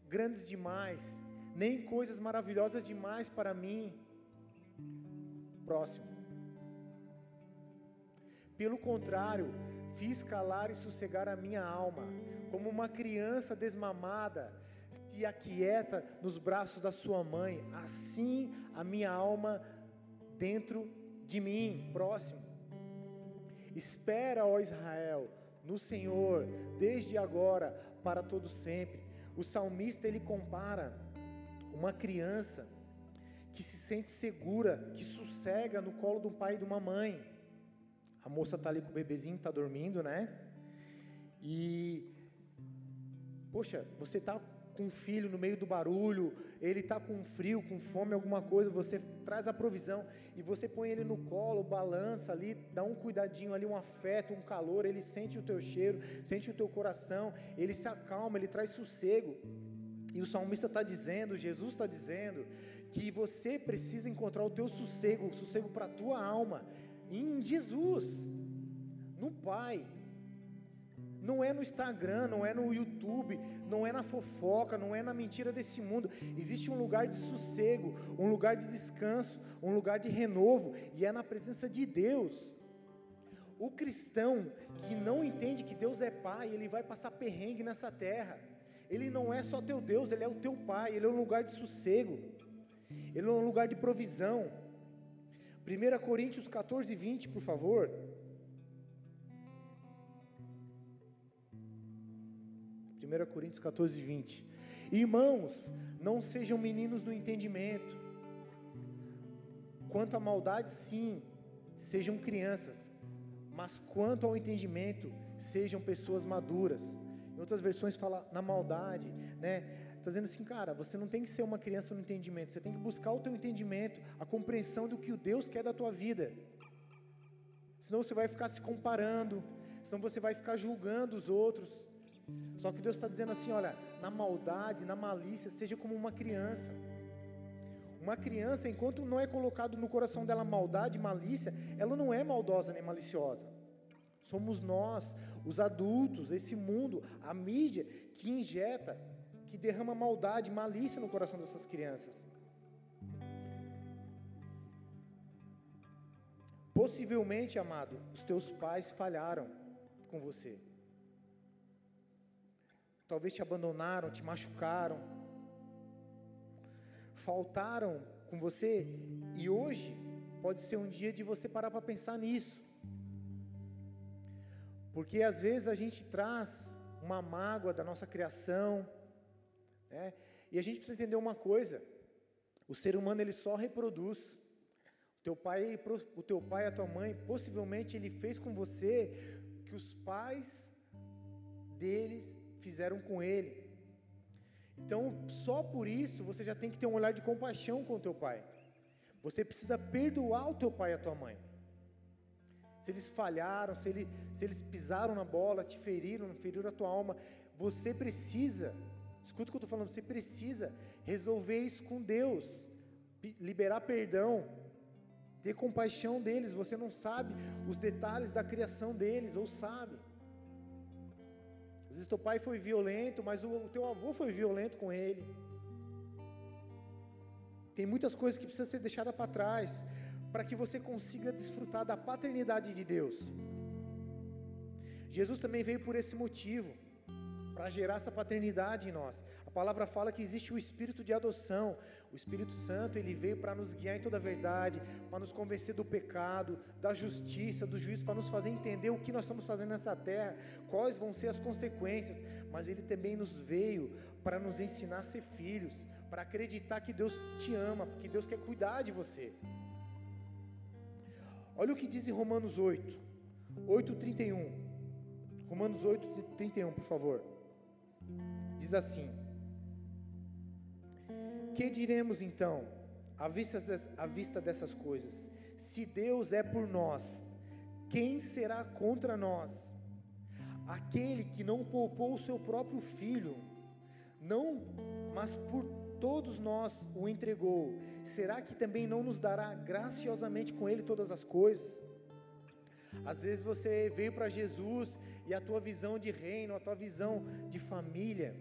grandes demais, nem coisas maravilhosas demais para mim. Próximo. Pelo contrário, fiz calar e sossegar a minha alma, como uma criança desmamada se aquieta nos braços da sua mãe, assim a minha alma dentro de mim. Próximo. Espera, ó Israel, no Senhor, desde agora para todo sempre. O salmista ele compara uma criança que se sente segura, que sossega no colo de um pai e de uma mãe. A moça está ali com o bebezinho, está dormindo, né? E, poxa, você está com um filho no meio do barulho, ele está com frio, com fome, alguma coisa, você traz a provisão e você põe ele no colo, balança ali, dá um cuidadinho ali, um afeto, um calor, ele sente o teu cheiro, sente o teu coração, ele se acalma, ele traz sossego. E o salmista está dizendo, Jesus está dizendo, que você precisa encontrar o teu sossego, o sossego para a tua alma, em Jesus, no Pai não é no Instagram, não é no YouTube, não é na fofoca, não é na mentira desse mundo. Existe um lugar de sossego, um lugar de descanso, um lugar de renovo, e é na presença de Deus. O cristão que não entende que Deus é Pai, ele vai passar perrengue nessa terra. Ele não é só teu Deus, ele é o teu Pai, ele é um lugar de sossego, ele é um lugar de provisão. 1 Coríntios 14, 20, por favor. 1 Coríntios 14, 20. Irmãos, não sejam meninos no entendimento. Quanto à maldade, sim, sejam crianças. Mas quanto ao entendimento, sejam pessoas maduras. Em outras versões fala na maldade, né? Está dizendo assim, cara, você não tem que ser uma criança no entendimento, você tem que buscar o teu entendimento, a compreensão do que o Deus quer da tua vida. Senão você vai ficar se comparando, senão você vai ficar julgando os outros. Só que Deus está dizendo assim: olha, na maldade, na malícia, seja como uma criança. Uma criança, enquanto não é colocado no coração dela maldade, malícia, ela não é maldosa nem maliciosa. Somos nós, os adultos, esse mundo, a mídia que injeta, que derrama maldade, malícia no coração dessas crianças. Possivelmente, amado, os teus pais falharam com você. Talvez te abandonaram, te machucaram, faltaram com você, e hoje pode ser um dia de você parar para pensar nisso, porque às vezes a gente traz uma mágoa da nossa criação, né? e a gente precisa entender uma coisa: O ser humano ele só reproduz. O teu pai, o teu pai, a tua mãe, possivelmente ele fez com você que os pais deles fizeram com ele. Então, só por isso você já tem que ter um olhar de compaixão com o teu pai. Você precisa perdoar o teu pai e a tua mãe. Se eles falharam, se, ele, se eles pisaram na bola, te feriram, feriram a tua alma, você precisa, escuta o que eu estou falando, você precisa resolver isso com Deus, liberar perdão, ter compaixão deles. Você não sabe os detalhes da criação deles, ou sabe. Às vezes teu pai foi violento, mas o, o teu avô foi violento com ele. Tem muitas coisas que precisam ser deixadas para trás, para que você consiga desfrutar da paternidade de Deus. Jesus também veio por esse motivo, para gerar essa paternidade em nós. A palavra fala que existe o espírito de adoção. O Espírito Santo, ele veio para nos guiar em toda a verdade, para nos convencer do pecado, da justiça, do juízo, para nos fazer entender o que nós estamos fazendo nessa terra, quais vão ser as consequências. Mas ele também nos veio para nos ensinar a ser filhos, para acreditar que Deus te ama, porque Deus quer cuidar de você. Olha o que diz em Romanos 8, 8:31. Romanos 8:31, por favor. Diz assim: Que diremos então, à vista, à vista dessas coisas? Se Deus é por nós, quem será contra nós? Aquele que não poupou o seu próprio filho, não, mas por todos nós o entregou, será que também não nos dará graciosamente com ele todas as coisas? Às vezes você veio para Jesus e a tua visão de reino, a tua visão de família,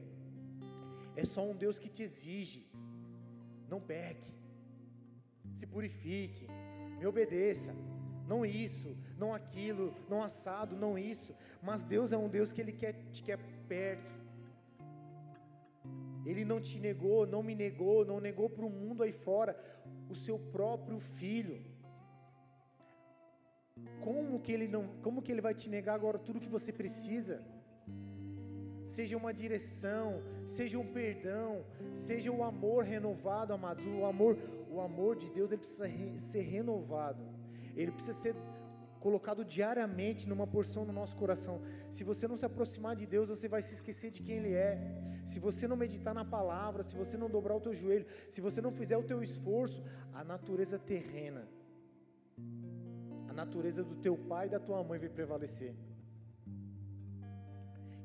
é só um Deus que te exige. Não peque, se purifique, me obedeça. Não isso, não aquilo, não assado, não isso. Mas Deus é um Deus que Ele quer, te quer perto. Ele não te negou, não me negou, não negou para o mundo aí fora o seu próprio filho. Como que ele não, como que ele vai te negar agora tudo que você precisa? seja uma direção, seja um perdão, seja o amor renovado, amados. O amor, o amor de Deus, ele precisa re, ser renovado. Ele precisa ser colocado diariamente numa porção no nosso coração. Se você não se aproximar de Deus, você vai se esquecer de quem Ele é. Se você não meditar na palavra, se você não dobrar o teu joelho, se você não fizer o teu esforço, a natureza terrena, natureza do teu pai e da tua mãe vai prevalecer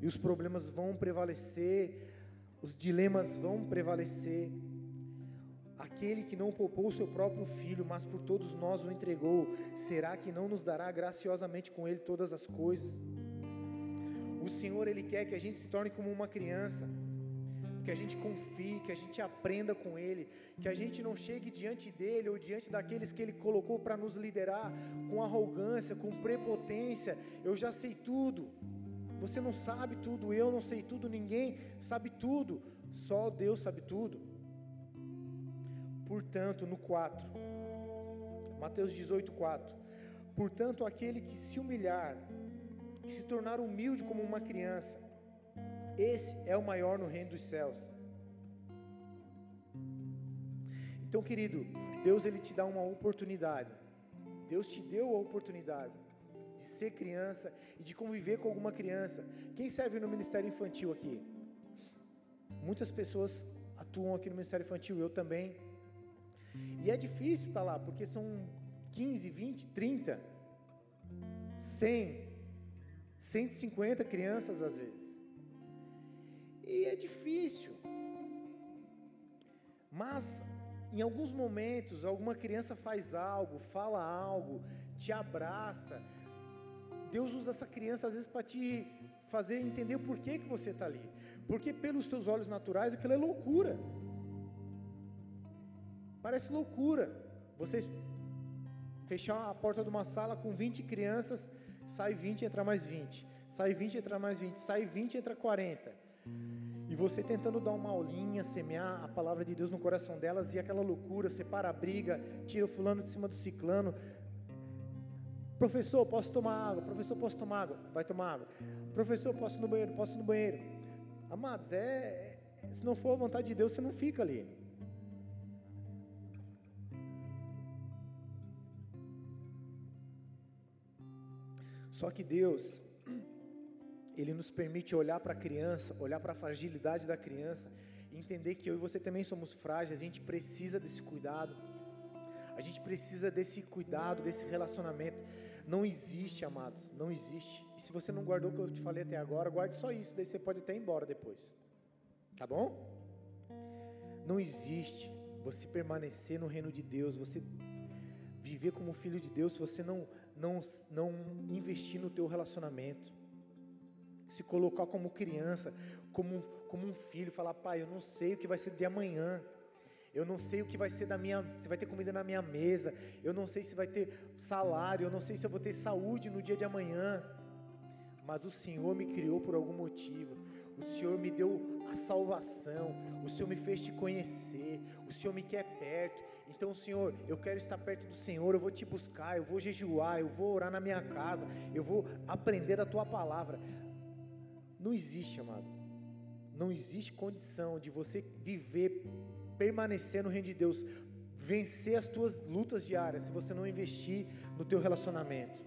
e os problemas vão prevalecer, os dilemas vão prevalecer. Aquele que não poupou o seu próprio filho, mas por todos nós o entregou, será que não nos dará graciosamente com ele todas as coisas? O Senhor, Ele quer que a gente se torne como uma criança, que a gente confie, que a gente aprenda com Ele, que a gente não chegue diante dEle ou diante daqueles que Ele colocou para nos liderar com arrogância, com prepotência. Eu já sei tudo, você não sabe tudo, eu não sei tudo, ninguém sabe tudo, só Deus sabe tudo. Portanto, no 4, Mateus 18, 4. Portanto, aquele que se humilhar, que se tornar humilde como uma criança, esse é o maior no reino dos céus. Então, querido, Deus ele te dá uma oportunidade. Deus te deu a oportunidade de ser criança e de conviver com alguma criança. Quem serve no ministério infantil aqui? Muitas pessoas atuam aqui no ministério infantil, eu também. E é difícil estar lá, porque são 15, 20, 30, 100, 150 crianças às vezes. E é difícil. Mas em alguns momentos, alguma criança faz algo, fala algo, te abraça, Deus usa essa criança às vezes para te fazer entender o porquê que você está ali. Porque pelos teus olhos naturais aquilo é loucura. Parece loucura. Você fechar a porta de uma sala com 20 crianças, sai 20 entra mais 20. Sai 20 entra mais 20. Sai 20 entra 40. E você tentando dar uma aulinha, semear a palavra de Deus no coração delas e aquela loucura, separa a briga, tira o fulano de cima do ciclano. Professor, posso tomar água? Professor, posso tomar água? Vai tomar água. Professor, posso ir no banheiro? Posso ir no banheiro? Amados, é, é se não for a vontade de Deus, você não fica ali. Só que Deus, ele nos permite olhar para a criança, olhar para a fragilidade da criança, entender que eu e você também somos frágeis, a gente precisa desse cuidado, a gente precisa desse cuidado, desse relacionamento. Não existe, amados, não existe. E se você não guardou o que eu te falei até agora, guarde só isso, daí você pode até ir embora depois. Tá bom? Não existe você permanecer no reino de Deus, você viver como filho de Deus, se você não não não investir no teu relacionamento. Se colocar como criança, como como um filho, falar: "Pai, eu não sei o que vai ser de amanhã. Eu não sei o que vai ser da minha, se vai ter comida na minha mesa. Eu não sei se vai ter salário, eu não sei se eu vou ter saúde no dia de amanhã. Mas o Senhor me criou por algum motivo. O Senhor me deu a salvação. O Senhor me fez te conhecer. O Senhor me quer perto. Então, Senhor, eu quero estar perto do Senhor. Eu vou te buscar. Eu vou jejuar. Eu vou orar na minha casa. Eu vou aprender a tua palavra. Não existe, amado. Não existe condição de você viver, permanecer no reino de Deus, vencer as tuas lutas diárias, se você não investir no teu relacionamento.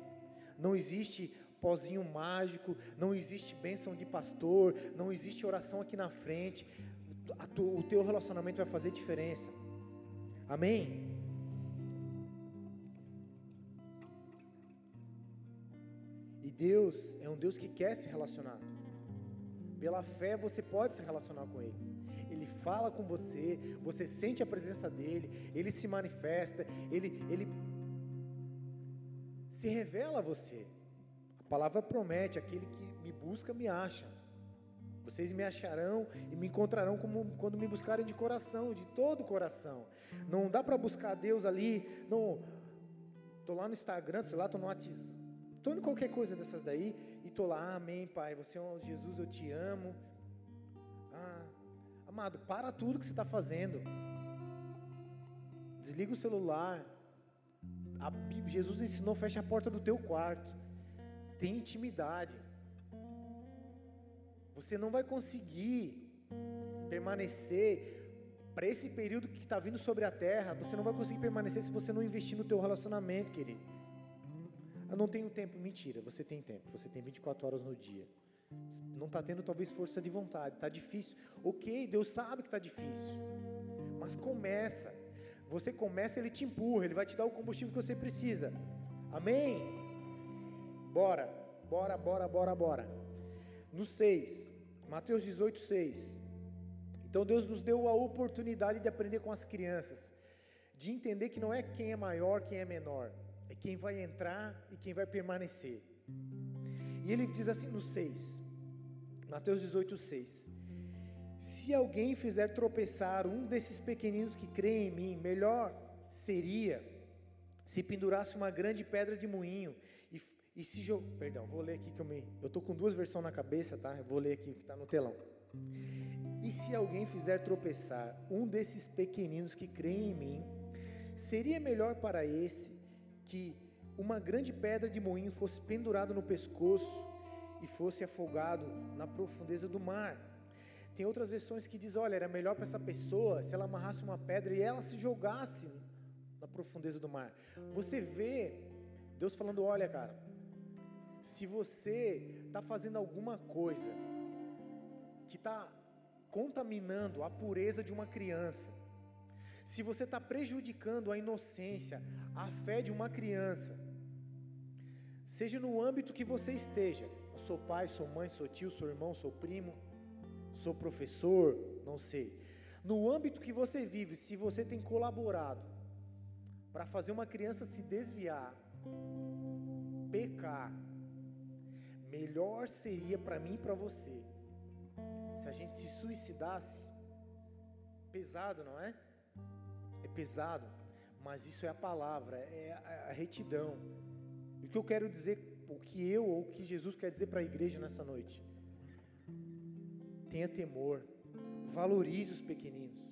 Não existe pozinho mágico, não existe bênção de pastor, não existe oração aqui na frente. o teu relacionamento vai fazer diferença. Amém? E Deus é um Deus que quer se relacionar. Pela fé você pode se relacionar com Ele. Ele fala com você, você sente a presença dele, ele se manifesta, ele, ele se revela a você. A palavra promete: aquele que me busca, me acha. Vocês me acharão e me encontrarão como, quando me buscarem de coração, de todo coração. Não dá para buscar Deus ali, não. Estou lá no Instagram, sei lá, estou no WhatsApp, estou em qualquer coisa dessas daí e estou lá, amém, Pai, você é um Jesus, eu te amo. Ah, amado, para tudo que você está fazendo. Desliga o celular. A, Jesus ensinou, fecha a porta do teu quarto. Tem intimidade. Você não vai conseguir permanecer para esse período que está vindo sobre a terra. Você não vai conseguir permanecer se você não investir no teu relacionamento, querido. Eu não tenho tempo, mentira. Você tem tempo. Você tem 24 horas no dia. Não está tendo talvez força de vontade. Está difícil. Ok, Deus sabe que está difícil. Mas começa. Você começa, Ele te empurra. Ele vai te dar o combustível que você precisa. Amém? Bora, bora, bora, bora, bora. No 6, Mateus 18, 6. Então Deus nos deu a oportunidade de aprender com as crianças, de entender que não é quem é maior, quem é menor, é quem vai entrar e quem vai permanecer. E ele diz assim no 6, Mateus 18, 6. Se alguém fizer tropeçar um desses pequeninos que creem em mim, melhor seria se pendurasse uma grande pedra de moinho e se jo... Perdão, vou ler aqui que eu me. Eu estou com duas versões na cabeça, tá? Eu vou ler aqui que está no telão. E se alguém fizer tropeçar um desses pequeninos que creem em mim, seria melhor para esse que uma grande pedra de moinho fosse pendurada no pescoço e fosse afogado na profundeza do mar. Tem outras versões que diz, olha, era melhor para essa pessoa se ela amarrasse uma pedra e ela se jogasse na profundeza do mar. Você vê Deus falando, olha, cara, se você está fazendo alguma coisa que está contaminando a pureza de uma criança, se você está prejudicando a inocência, a fé de uma criança, seja no âmbito que você esteja, eu sou pai, sou mãe, sou tio, sou irmão, sou primo, sou professor, não sei. No âmbito que você vive, se você tem colaborado para fazer uma criança se desviar, pecar, melhor seria para mim e para você se a gente se suicidasse. Pesado, não é? É pesado, mas isso é a palavra, é a retidão. O que eu quero dizer, o que eu ou o que Jesus quer dizer para a igreja nessa noite? Tenha temor, valorize os pequeninos.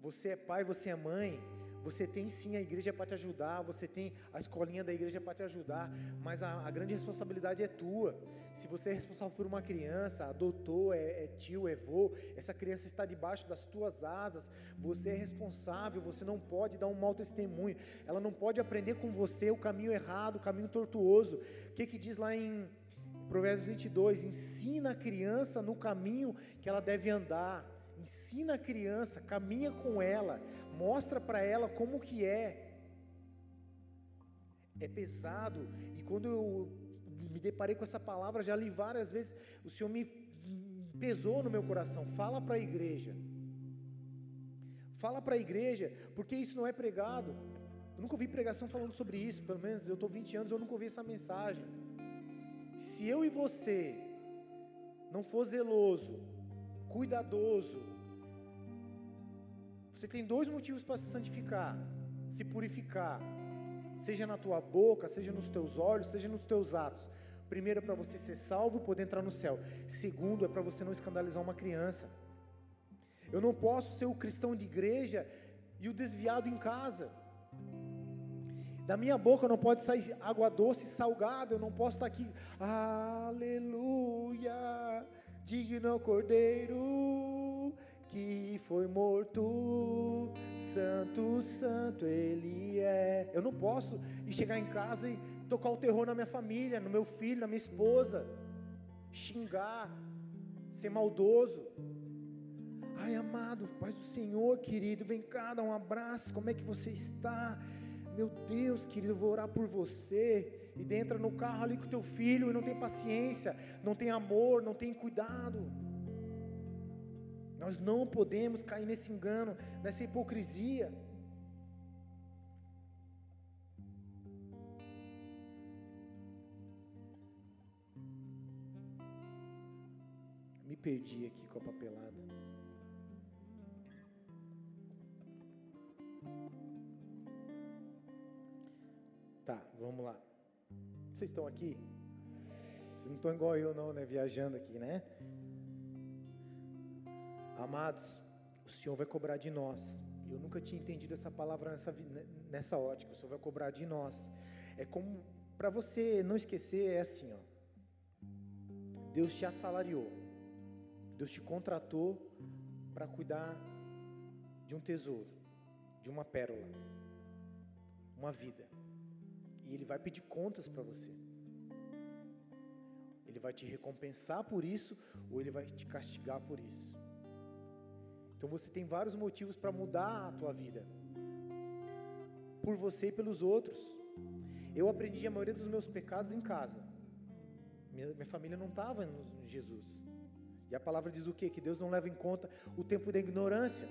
Você é pai, você é mãe, Você tem sim a igreja para te ajudar, você tem a escolinha da igreja para te ajudar, mas a, a, grande responsabilidade é tua. Se você é responsável por uma criança, adotou, é, é tio, é vô, essa criança está debaixo das tuas asas, você é responsável, você não pode dar um mau testemunho, ela não pode aprender com você o caminho errado, o caminho tortuoso. O que, que diz lá em Provérbios 22? Ensina a criança no caminho que ela deve andar ensina a criança, caminha com ela, mostra para ela como que é. É pesado. E quando eu me deparei com essa palavra, já li várias vezes, o Senhor me pesou no meu coração. Fala para a igreja. Fala para a igreja, porque isso não é pregado. Eu nunca ouvi pregação falando sobre isso, pelo menos eu estou 20 anos, eu nunca ouvi essa mensagem. Se eu e você não for zeloso, cuidadoso, você tem dois motivos para se santificar, se purificar, seja na tua boca, seja nos teus olhos, seja nos teus atos. Primeiro é para você ser salvo e poder entrar no céu. Segundo é para você não escandalizar uma criança. Eu não posso ser o cristão de igreja e o desviado em casa. Da minha boca não pode sair água doce e salgada. Eu não posso estar aqui, aleluia, digno cordeiro que foi morto, santo, santo ele é. Eu não posso chegar em casa e tocar o terror na minha família, no meu filho, na minha esposa, xingar, ser maldoso. Ai, amado, Pai do Senhor, querido, vem cá, dá um abraço, como é que você está? Meu Deus, querido, eu vou orar por você. E entra no carro ali com teu filho e não tem paciência, não tem amor, não tem cuidado. Nós não podemos cair nesse engano, nessa hipocrisia. Me perdi aqui com a papelada. Tá, vamos lá. Vocês estão aqui? Vocês não estão igual eu não, né? Viajando aqui, né? Amados, o Senhor vai cobrar de nós. Eu nunca tinha entendido essa palavra nessa, nessa ótica. O Senhor vai cobrar de nós. É como, para você não esquecer, é assim, ó. Deus te assalariou. Deus te contratou para cuidar de um tesouro, de uma pérola, uma vida. E Ele vai pedir contas para você. Ele vai te recompensar por isso, ou Ele vai te castigar por isso. Então você tem vários motivos para mudar a tua vida. Por você e pelos outros. Eu aprendi a maioria dos meus pecados em casa. Minha, minha família não estava em Jesus. E a palavra diz o quê? Que Deus não leva em conta o tempo da ignorância.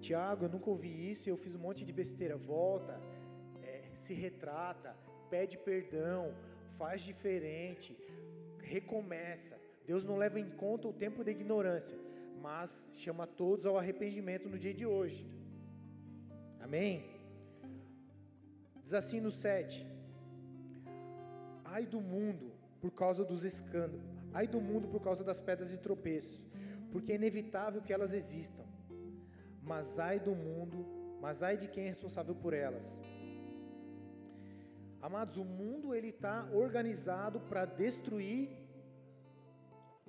Tiago, eu nunca ouvi isso e eu fiz um monte de besteira. Volta, é, se retrata, pede perdão, faz diferente, recomeça. Deus não leva em conta o tempo da ignorância mas chama todos ao arrependimento no dia de hoje. Amém? Diz assim no 7: Ai do mundo por causa dos escândalos, ai do mundo por causa das pedras de tropeço, porque é inevitável que elas existam. Mas ai do mundo, mas ai de quem é responsável por elas. Amados, o mundo ele está organizado para destruir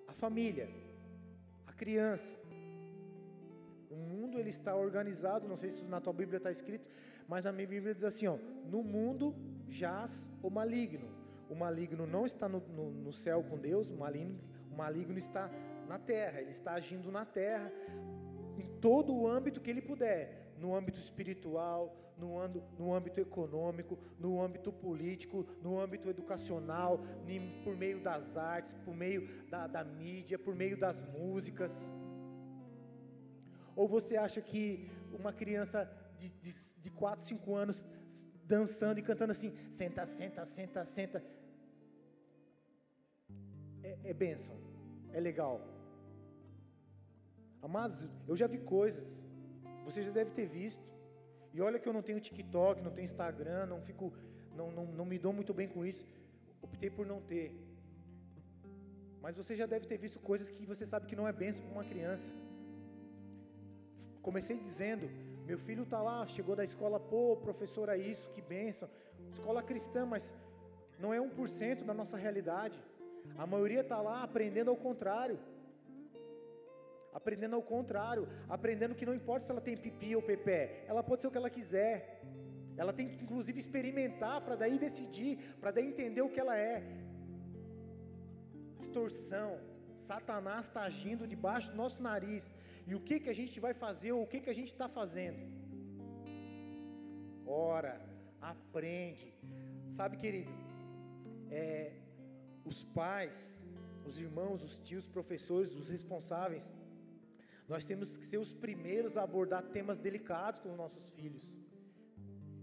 a família criança. O mundo ele está organizado, não sei se na tua Bíblia está escrito, mas na minha Bíblia diz assim: ó, no mundo jaz o maligno. O maligno não está no, no, no céu com Deus, o maligno, o maligno está na terra, ele está agindo na terra, em todo o âmbito que ele puder, no âmbito espiritual, no, âmbito, no âmbito econômico, no âmbito político, no âmbito educacional, por meio das artes, por meio da, da mídia, por meio das músicas. Ou você acha que uma criança de, de, de 4, 5 anos dançando e cantando assim, senta, senta, senta, senta, é, é bênção, é legal. Amados, eu já vi coisas, você já deve ter visto, e olha que eu não tenho TikTok, não tenho Instagram, não fico, não, não, não me dou muito bem com isso. Optei por não ter. Mas você já deve ter visto coisas que você sabe que não é benção para uma criança. Comecei dizendo, Meu filho está lá, chegou da escola, pô, professora, isso, que bênção. Escola cristã, mas não é 1% da nossa realidade. A maioria está lá aprendendo ao contrário. Aprendendo ao contrário, aprendendo que não importa se ela tem pipi ou pepé, ela pode ser o que ela quiser. Ela tem que inclusive experimentar para daí decidir, para daí entender o que ela é. Distorção. Satanás está agindo debaixo do nosso nariz. E o que que a gente vai fazer ou o que que a gente está fazendo? Ora, aprende. Sabe, querido, é, os pais, os irmãos, os tios, os professores, os responsáveis, nós temos que ser os primeiros a abordar temas delicados com os nossos filhos.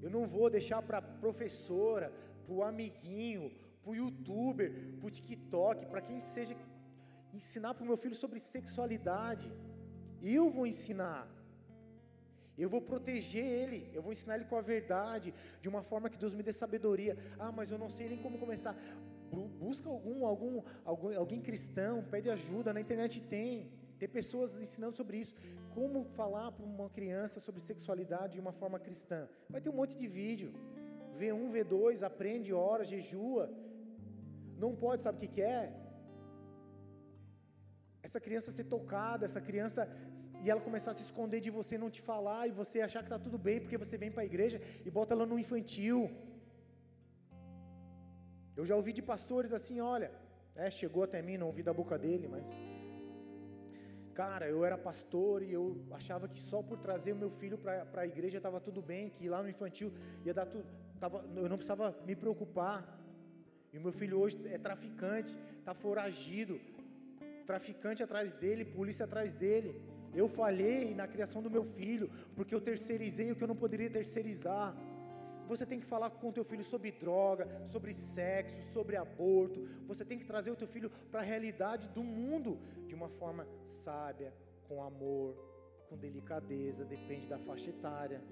Eu não vou deixar para a professora, para o amiguinho, para o youtuber, para o TikTok, para quem seja, ensinar para o meu filho sobre sexualidade. Eu vou ensinar. Eu vou proteger ele, eu vou ensinar ele com a verdade, de uma forma que Deus me dê sabedoria. Ah, mas eu não sei nem como começar. Busca algum, algum, algum alguém cristão, pede ajuda, na internet tem. Tem pessoas ensinando sobre isso. Como falar para uma criança sobre sexualidade de uma forma cristã? Vai ter um monte de vídeo. V1, V2, aprende, ora, jejua. Não pode, sabe o que, que é? essa criança ser tocada, essa criança e ela começar a se esconder de você, não te falar e você achar que está tudo bem porque você vem para a igreja e bota ela no infantil. Eu já ouvi de pastores assim, olha, é, chegou até mim, não ouvi da boca dele, mas cara, eu era pastor e eu achava que só por trazer o meu filho para a igreja estava tudo bem, que lá no infantil ia dar tudo, tava, eu não precisava me preocupar. E o meu filho hoje é traficante, está foragido, traficante atrás dele, polícia atrás dele. Eu falhei na criação do meu filho, porque eu terceirizei o que eu não poderia terceirizar. Você tem que falar com o teu filho sobre droga, sobre sexo, sobre aborto. Você tem que trazer o teu filho para a realidade do mundo de uma forma sábia, com amor, com delicadeza, depende da faixa etária.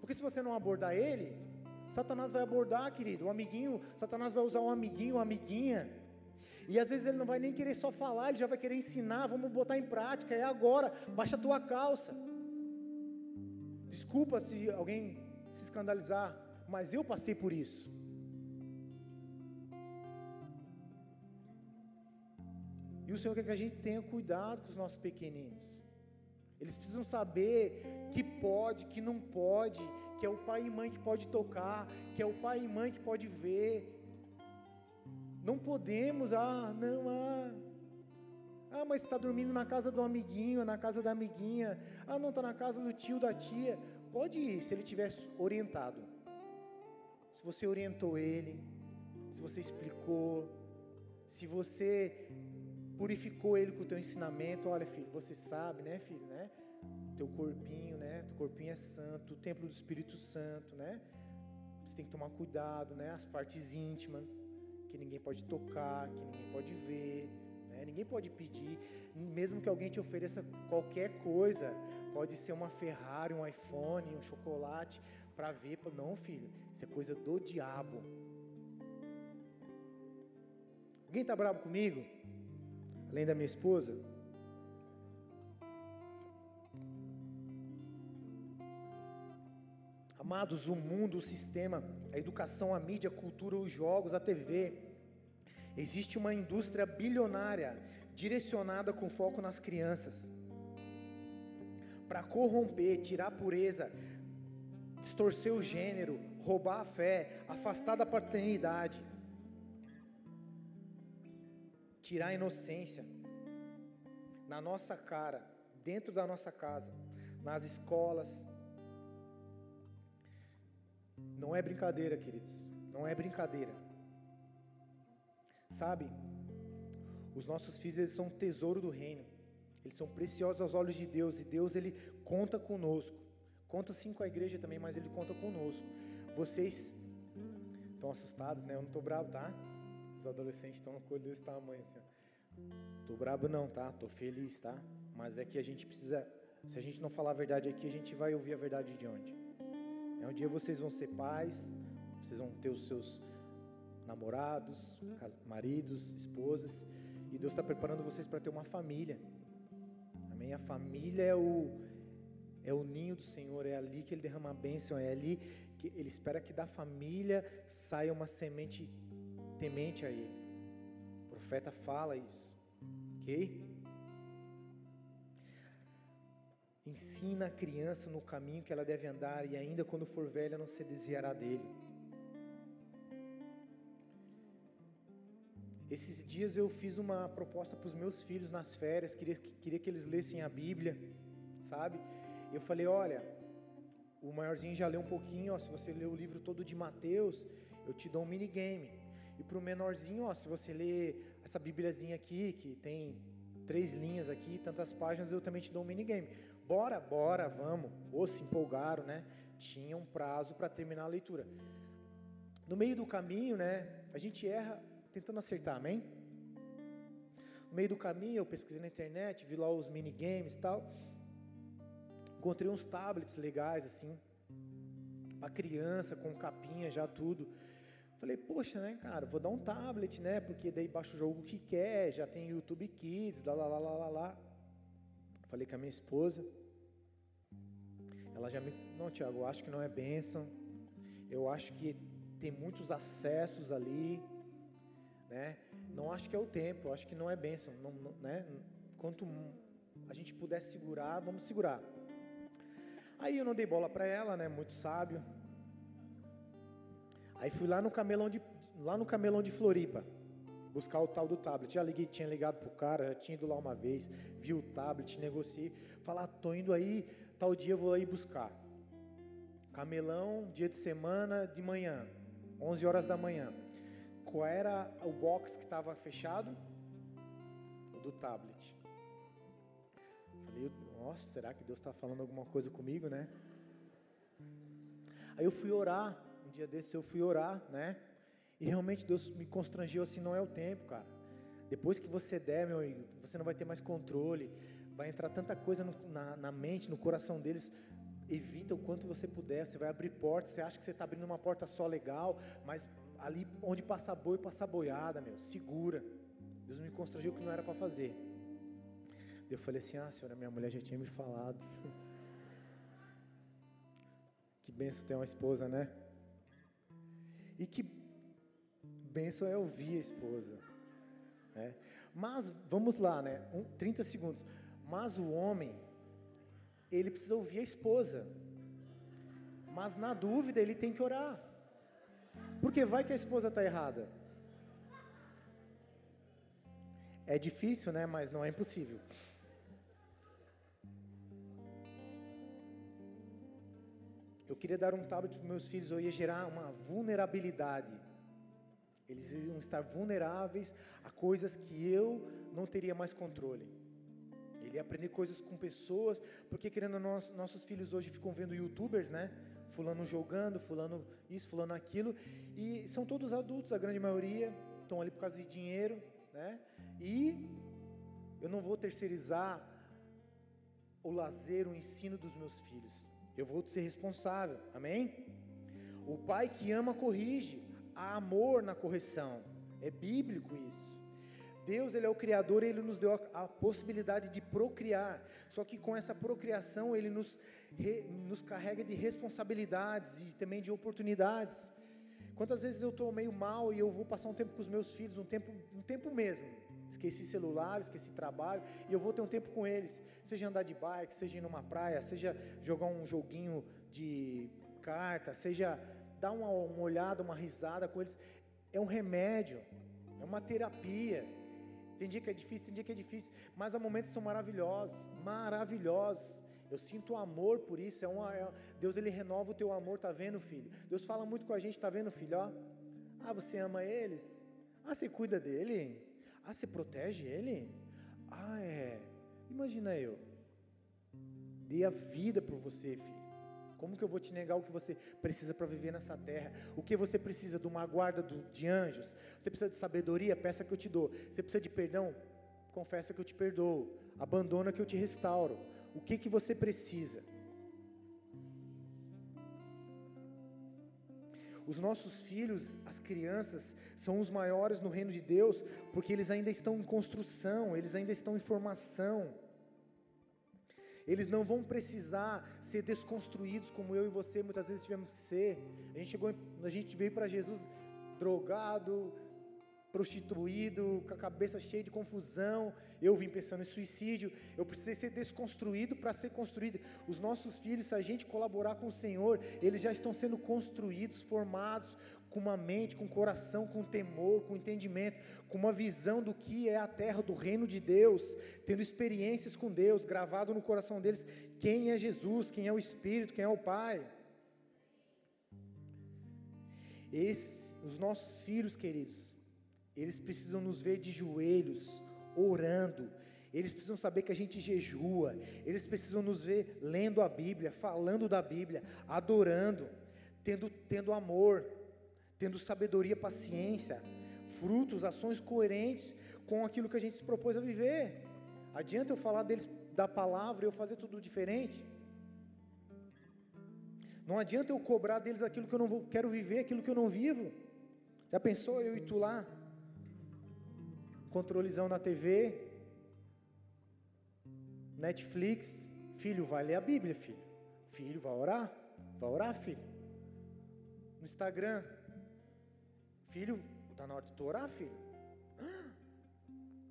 Porque se você não abordar ele, Satanás vai abordar, querido, o amiguinho, Satanás vai usar um amiguinho, uma amiguinha e às vezes ele não vai nem querer só falar, ele já vai querer ensinar, vamos botar em prática, é agora, baixa a tua calça. Desculpa se alguém se escandalizar, mas eu passei por isso. E o Senhor quer que a gente tenha cuidado com os nossos pequeninos. Eles precisam saber que pode, que não pode, que é o pai e mãe que pode tocar, que é o pai e mãe que pode ver, não podemos, ah, não, ah. Ah, mas está dormindo na casa do amiguinho, na casa da amiguinha. Ah, não, está na casa do tio, da tia. Pode ir, se ele tivesse orientado. Se você orientou ele, se você explicou, se você purificou ele com o teu ensinamento. Olha, filho, você sabe, né, filho, né? Teu corpinho, né? Teu corpinho é santo, o templo do Espírito Santo, né? Você tem que tomar cuidado, né? As partes íntimas que ninguém pode tocar, que ninguém pode ver, né? ninguém pode pedir, mesmo que alguém te ofereça qualquer coisa, pode ser uma Ferrari, um iPhone, um chocolate, para ver, não, filho, isso é coisa do diabo. Alguém está bravo comigo? Além da minha esposa? Amados, o mundo, o sistema, a educação, a mídia, a cultura, os jogos, a TV. Existe uma indústria bilionária direcionada com foco nas crianças para corromper, tirar a pureza, distorcer o gênero, roubar a fé, afastar da paternidade, tirar a inocência na nossa cara, dentro da nossa casa, nas escolas, não é brincadeira, queridos. Não é brincadeira. Sabe? Os nossos filhos eles são um tesouro do reino. Eles são preciosos aos olhos de Deus e Deus ele conta conosco. Conta sim com a igreja também, mas ele conta conosco. Vocês estão assustados, né? Eu não estou bravo, tá? Os adolescentes estão com desse tamanho assim. Tô bravo não, tá? Tô feliz, tá? Mas é que a gente precisa, se a gente não falar a verdade aqui, a gente vai ouvir a verdade de onde? É um dia vocês vão ser pais, vocês vão ter os seus namorados, maridos, esposas, e Deus está preparando vocês para ter uma família. Amém? A família é o é o ninho do Senhor, é ali que Ele derrama a bênção, é ali que Ele espera que da família saia uma semente temente a Ele. O profeta fala isso, ok? Ensina a criança no caminho que ela deve andar, e ainda quando for velha não se desviará dele. Esses dias eu fiz uma proposta para os meus filhos nas férias, queria, queria que eles lessem a Bíblia, sabe? Eu falei: olha, o maiorzinho já leu um pouquinho, ó, se você ler o livro todo de Mateus, eu te dou um minigame. E para o menorzinho, ó, se você ler essa Bíbliazinha aqui, que tem três linhas aqui, tantas páginas, eu também te dou um minigame. Bora, bora, vamos. Ou se empolgaram, né? Tinha um prazo para terminar a leitura. No meio do caminho, né? A gente erra tentando acertar, amém? No meio do caminho, eu pesquisei na internet, vi lá os minigames e tal. Encontrei uns tablets legais assim, para criança, com capinha já tudo. Falei, poxa, né, cara, vou dar um tablet, né? Porque daí baixa o jogo que quer, já tem YouTube Kids, lá, lá, lá, lá, lá. Falei com a minha esposa. Ela já me. Não, Tiago, eu acho que não é bênção. Eu acho que tem muitos acessos ali, né? Não acho que é o tempo, acho que não é bênção, não, não, né? Quanto a gente puder segurar, vamos segurar. Aí eu não dei bola para ela, né? Muito sábio. Aí fui lá no camelão de lá no camelão de Floripa buscar o tal do tablet. Já liguei, tinha ligado pro cara, já tinha ido lá uma vez, vi o tablet, negociei, falar, tô indo aí, tal dia eu vou aí buscar. Camelão, dia de semana, de manhã, 11 horas da manhã. Qual era o box que estava fechado? O do tablet. Falei, nossa, será que Deus está falando alguma coisa comigo, né? Aí eu fui orar, um dia desses eu fui orar, né? E realmente Deus me constrangeu assim, não é o tempo, cara. Depois que você der, meu amigo, você não vai ter mais controle. Vai entrar tanta coisa no, na, na mente, no coração deles. Evita o quanto você puder. Você vai abrir portas. Você acha que você está abrindo uma porta só legal, mas ali onde passa boi, passa boiada, meu. Segura. Deus me constrangeu que não era para fazer. Eu falei assim: Ah, senhora, minha mulher já tinha me falado. que benção ter uma esposa, né? E que benção é ouvir a esposa. Né? Mas, vamos lá, né? Um, 30 segundos. Mas o homem, ele precisa ouvir a esposa. Mas na dúvida, ele tem que orar. Porque vai que a esposa está errada. É difícil, né? Mas não é impossível. eu queria dar um tablet para meus filhos, eu ia gerar uma vulnerabilidade. Eles iam estar vulneráveis a coisas que eu não teria mais controle. Ele ia aprender coisas com pessoas, porque querendo nós, nossos filhos hoje ficam vendo youtubers, né? Fulano jogando, fulano isso, fulano aquilo, e são todos adultos, a grande maioria, estão ali por causa de dinheiro, né? E eu não vou terceirizar o lazer, o ensino dos meus filhos. Eu vou ser responsável. Amém? O pai que ama corrige. Há amor na correção. É bíblico isso. Deus, ele é o criador, ele nos deu a, a possibilidade de procriar. Só que com essa procriação, ele nos, re, nos carrega de responsabilidades e também de oportunidades. Quantas vezes eu estou meio mal e eu vou passar um tempo com os meus filhos, um tempo, um tempo mesmo, esqueci celular, esqueci trabalho, e eu vou ter um tempo com eles, seja andar de bike, seja ir numa praia, seja jogar um joguinho de carta, seja dar uma, uma olhada, uma risada com eles, é um remédio, é uma terapia. Tem dia que é difícil, tem dia que é difícil, mas há momentos que são maravilhosos, maravilhosos. Eu sinto amor por isso. É uma, é, Deus ele renova o teu amor, tá vendo, filho? Deus fala muito com a gente, tá vendo, filho? Ó, ah, você ama eles? Ah, você cuida dele? Ah, você protege ele? Ah, é. Imagina eu. Dei a vida por você, filho. Como que eu vou te negar o que você precisa para viver nessa terra? O que você precisa de uma guarda de anjos? Você precisa de sabedoria? Peça que eu te dou. Você precisa de perdão? Confessa que eu te perdoo. Abandona que eu te restauro. O que que você precisa? Os nossos filhos, as crianças, são os maiores no reino de Deus, porque eles ainda estão em construção, eles ainda estão em formação. Eles não vão precisar ser desconstruídos como eu e você muitas vezes tivemos que ser. A gente chegou, a gente veio para Jesus drogado, prostituído, com a cabeça cheia de confusão. Eu vim pensando em suicídio. Eu precisei ser desconstruído para ser construído. Os nossos filhos, se a gente colaborar com o Senhor, eles já estão sendo construídos, formados com uma mente, com um coração, com temor, com entendimento, com uma visão do que é a terra do reino de Deus, tendo experiências com Deus, gravado no coração deles quem é Jesus, quem é o Espírito, quem é o Pai. Esse, os nossos filhos, queridos, eles precisam nos ver de joelhos, orando, eles precisam saber que a gente jejua, eles precisam nos ver lendo a Bíblia, falando da Bíblia, adorando, tendo, tendo amor, tendo sabedoria, paciência, frutos, ações coerentes com aquilo que a gente se propôs a viver. Adianta eu falar deles da palavra e eu fazer tudo diferente? Não adianta eu cobrar deles aquilo que eu não vou, quero viver, aquilo que eu não vivo. Já pensou eu e tu lá? Controlezão na TV, Netflix, filho, vai ler a Bíblia, filho. Filho, vai orar? Vai orar, filho. No Instagram, Filho, está na hora de tu orar, filho?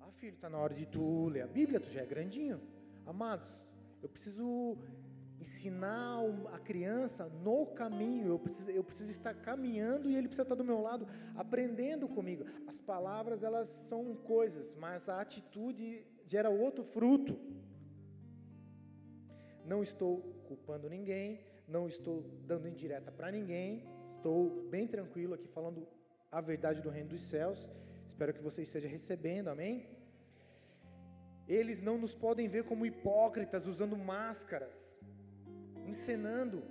Ah, filho, está na hora de tu ler a Bíblia, tu já é grandinho. Amados, eu preciso ensinar a criança no caminho, eu preciso, eu preciso estar caminhando e ele precisa estar do meu lado, aprendendo comigo. As palavras, elas são coisas, mas a atitude gera outro fruto. Não estou culpando ninguém, não estou dando indireta para ninguém, estou bem tranquilo aqui falando a verdade do reino dos céus. Espero que você esteja recebendo, amém? Eles não nos podem ver como hipócritas, usando máscaras, encenando.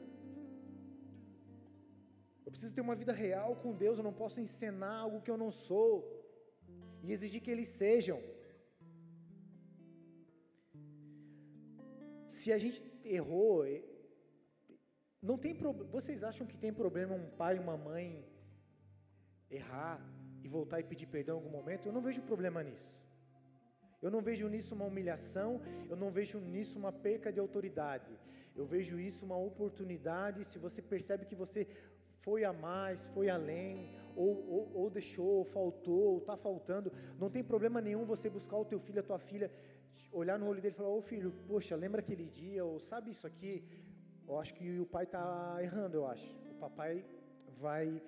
Eu preciso ter uma vida real com Deus, eu não posso encenar algo que eu não sou e exigir que eles sejam. Se a gente errou, não tem problema. Vocês acham que tem problema um pai e uma mãe errar e voltar e pedir perdão em algum momento, eu não vejo problema nisso. Eu não vejo nisso uma humilhação, eu não vejo nisso uma perca de autoridade. Eu vejo isso uma oportunidade, se você percebe que você foi a mais, foi além, ou, ou, ou deixou, ou faltou, ou está faltando, não tem problema nenhum você buscar o teu filho, a tua filha, olhar no olho dele e falar, ô filho, poxa, lembra aquele dia, ou sabe isso aqui? Eu acho que o pai está errando, eu acho. O papai vai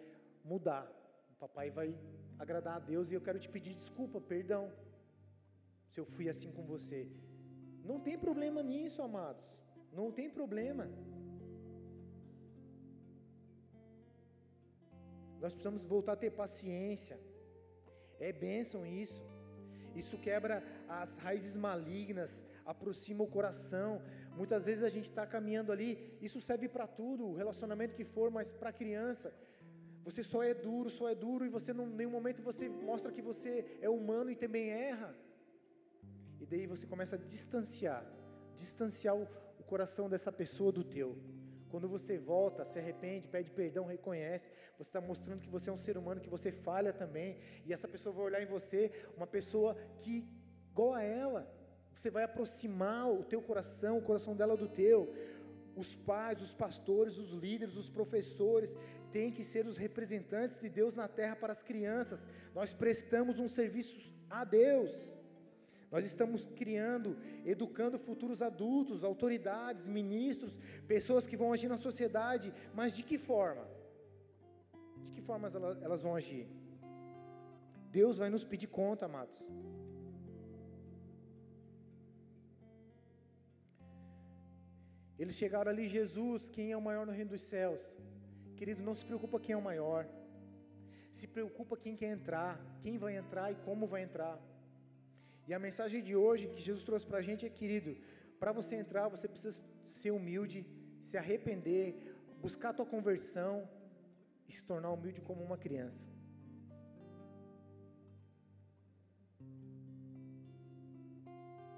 mudar papai vai agradar a Deus e eu quero te pedir desculpa, perdão, se eu fui assim com você. Não tem problema nisso, amados, não tem problema. Nós precisamos voltar a ter paciência, é bênção isso. Isso quebra as raízes malignas, aproxima o coração. Muitas vezes a gente está caminhando ali, isso serve para tudo, o relacionamento que for, mas para criança. Você só é duro, só é duro e você em nenhum momento você mostra que você é humano e também erra. E daí você começa a distanciar, distanciar o, o coração dessa pessoa do teu. Quando você volta, se arrepende, pede perdão, reconhece, você está mostrando que você é um ser humano, que você falha também, e essa pessoa vai olhar em você, uma pessoa que, igual a ela, você vai aproximar o teu coração, o coração dela do teu. Os pais, os pastores, os líderes, os professores, tem que ser os representantes de Deus na terra para as crianças. Nós prestamos um serviço a Deus. Nós estamos criando, educando futuros adultos, autoridades, ministros, pessoas que vão agir na sociedade, mas de que forma? De que formas elas, vão agir? Deus vai nos pedir conta, amados. Eles chegaram ali, Jesus, quem é o maior no reino dos céus? Querido, não se preocupa quem é o maior. Se preocupa quem quer entrar, quem vai entrar e como vai entrar. E a mensagem de hoje que Jesus trouxe para a gente é, querido, para você entrar, você precisa ser humilde, se arrepender, buscar a tua conversão e se tornar humilde como uma criança.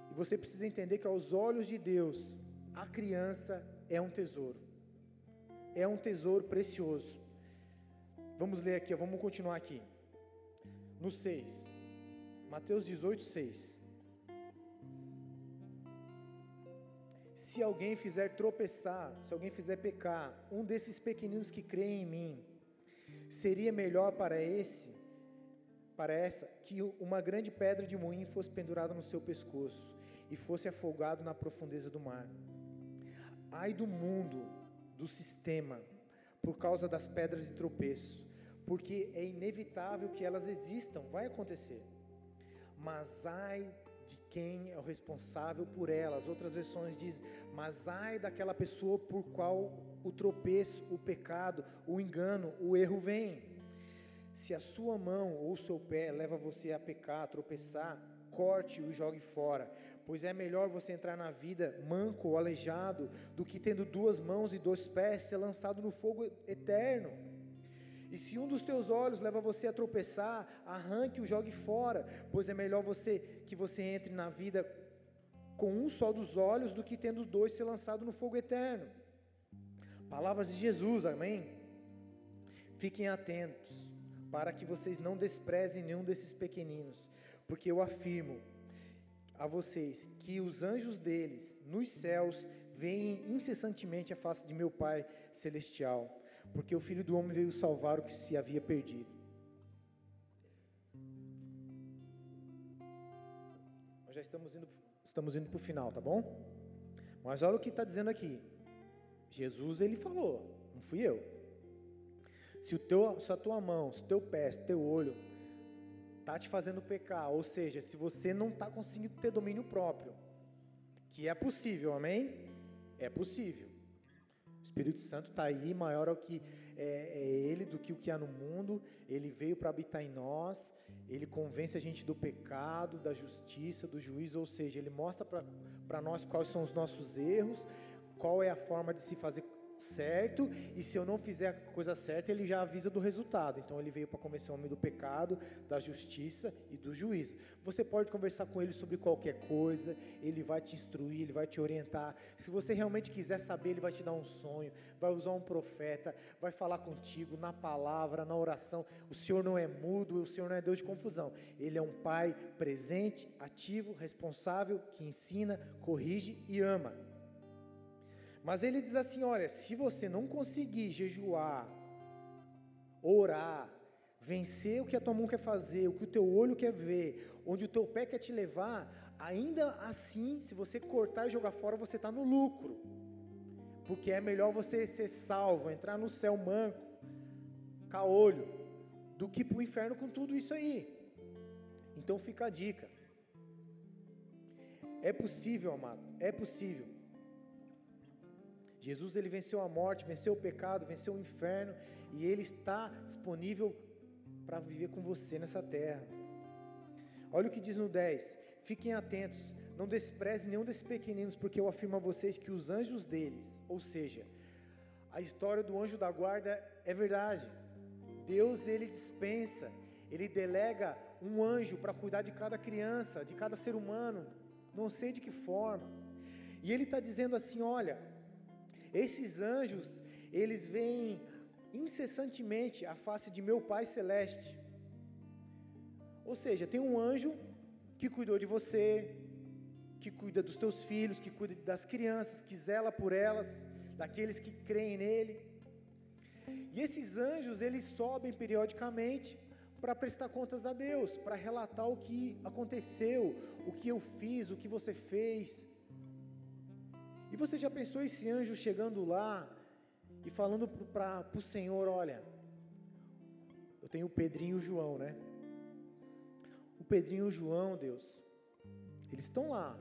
E você precisa entender que aos olhos de Deus, a criança é um tesouro é um tesouro precioso. Vamos ler aqui, vamos continuar aqui. No 6. Mateus 18, 6. Se alguém fizer tropeçar, se alguém fizer pecar, um desses pequeninos que creem em mim, seria melhor para esse, para essa, que uma grande pedra de moinho fosse pendurada no seu pescoço e fosse afogado na profundeza do mar. Ai do mundo, do sistema, por causa das pedras de tropeço, porque é inevitável que elas existam, vai acontecer. Mas ai de quem é o responsável por elas. Outras versões diz: "Mas ai daquela pessoa por qual o tropeço, o pecado, o engano, o erro vem. Se a sua mão ou o seu pé leva você a pecar, a tropeçar, corte e jogue fora, pois é melhor você entrar na vida manco ou aleijado do que tendo duas mãos e dois pés ser lançado no fogo eterno. E se um dos teus olhos leva você a tropeçar, arranque e o jogue fora, pois é melhor você que você entre na vida com um só dos olhos do que tendo dois ser lançado no fogo eterno. Palavras de Jesus, amém? Fiquem atentos para que vocês não desprezem nenhum desses pequeninos, porque eu afirmo a vocês que os anjos deles nos céus veem incessantemente a face de meu Pai celestial, porque o Filho do Homem veio salvar o que se havia perdido. Nós já estamos indo, estamos indo para o final, tá bom? Mas olha o que está dizendo aqui. Jesus ele falou, não fui eu. Se, o teu, se a tua mão, se o teu pé, se o teu olho está te fazendo pecar, ou seja, se você não está conseguindo ter domínio próprio, que é possível, amém? É possível. O Espírito Santo está aí, maior é o que é, é, Ele do que o que há no mundo. Ele veio para habitar em nós. Ele convence a gente do pecado, da justiça, do juízo, ou seja, Ele mostra para nós quais são os nossos erros, qual é a forma de se fazer certo, e se eu não fizer a coisa certa, ele já avisa do resultado. Então ele veio para convencer o homem do pecado, da justiça e do juízo. Você pode conversar com ele sobre qualquer coisa, ele vai te instruir, ele vai te orientar. Se você realmente quiser saber, ele vai te dar um sonho, vai usar um profeta, vai falar contigo na palavra, na oração. O Senhor não é mudo, o Senhor não é Deus de confusão. Ele é um pai presente, ativo, responsável, que ensina, corrige e ama. Mas ele diz assim: olha, se você não conseguir jejuar, orar, vencer o que a tua mão quer fazer, o que o teu olho quer ver, onde o teu pé quer te levar, ainda assim, se você cortar e jogar fora, você está no lucro. Porque é melhor você ser salvo, entrar no céu manco, caolho, do que para o inferno com tudo isso aí. Então fica a dica. É possível, amado, é possível Jesus ele venceu a morte, venceu o pecado, venceu o inferno e ele está disponível para viver com você nessa terra. Olha o que diz no 10: Fiquem atentos, não desprezem nenhum desses pequeninos, porque eu afirmo a vocês que os anjos deles, ou seja, a história do anjo da guarda é verdade. Deus ele dispensa, ele delega um anjo para cuidar de cada criança, de cada ser humano, não sei de que forma. E ele está dizendo assim: olha, esses anjos, eles veem incessantemente a face de meu Pai celeste. Ou seja, tem um anjo que cuidou de você, que cuida dos teus filhos, que cuida das crianças, que zela por elas, daqueles que creem nele. E esses anjos, eles sobem periodicamente para prestar contas a Deus, para relatar o que aconteceu, o que eu fiz, o que você fez, e você já pensou esse anjo chegando lá e falando para o Senhor: Olha, eu tenho o Pedrinho e o João, né? O Pedrinho e o João, Deus, eles estão lá,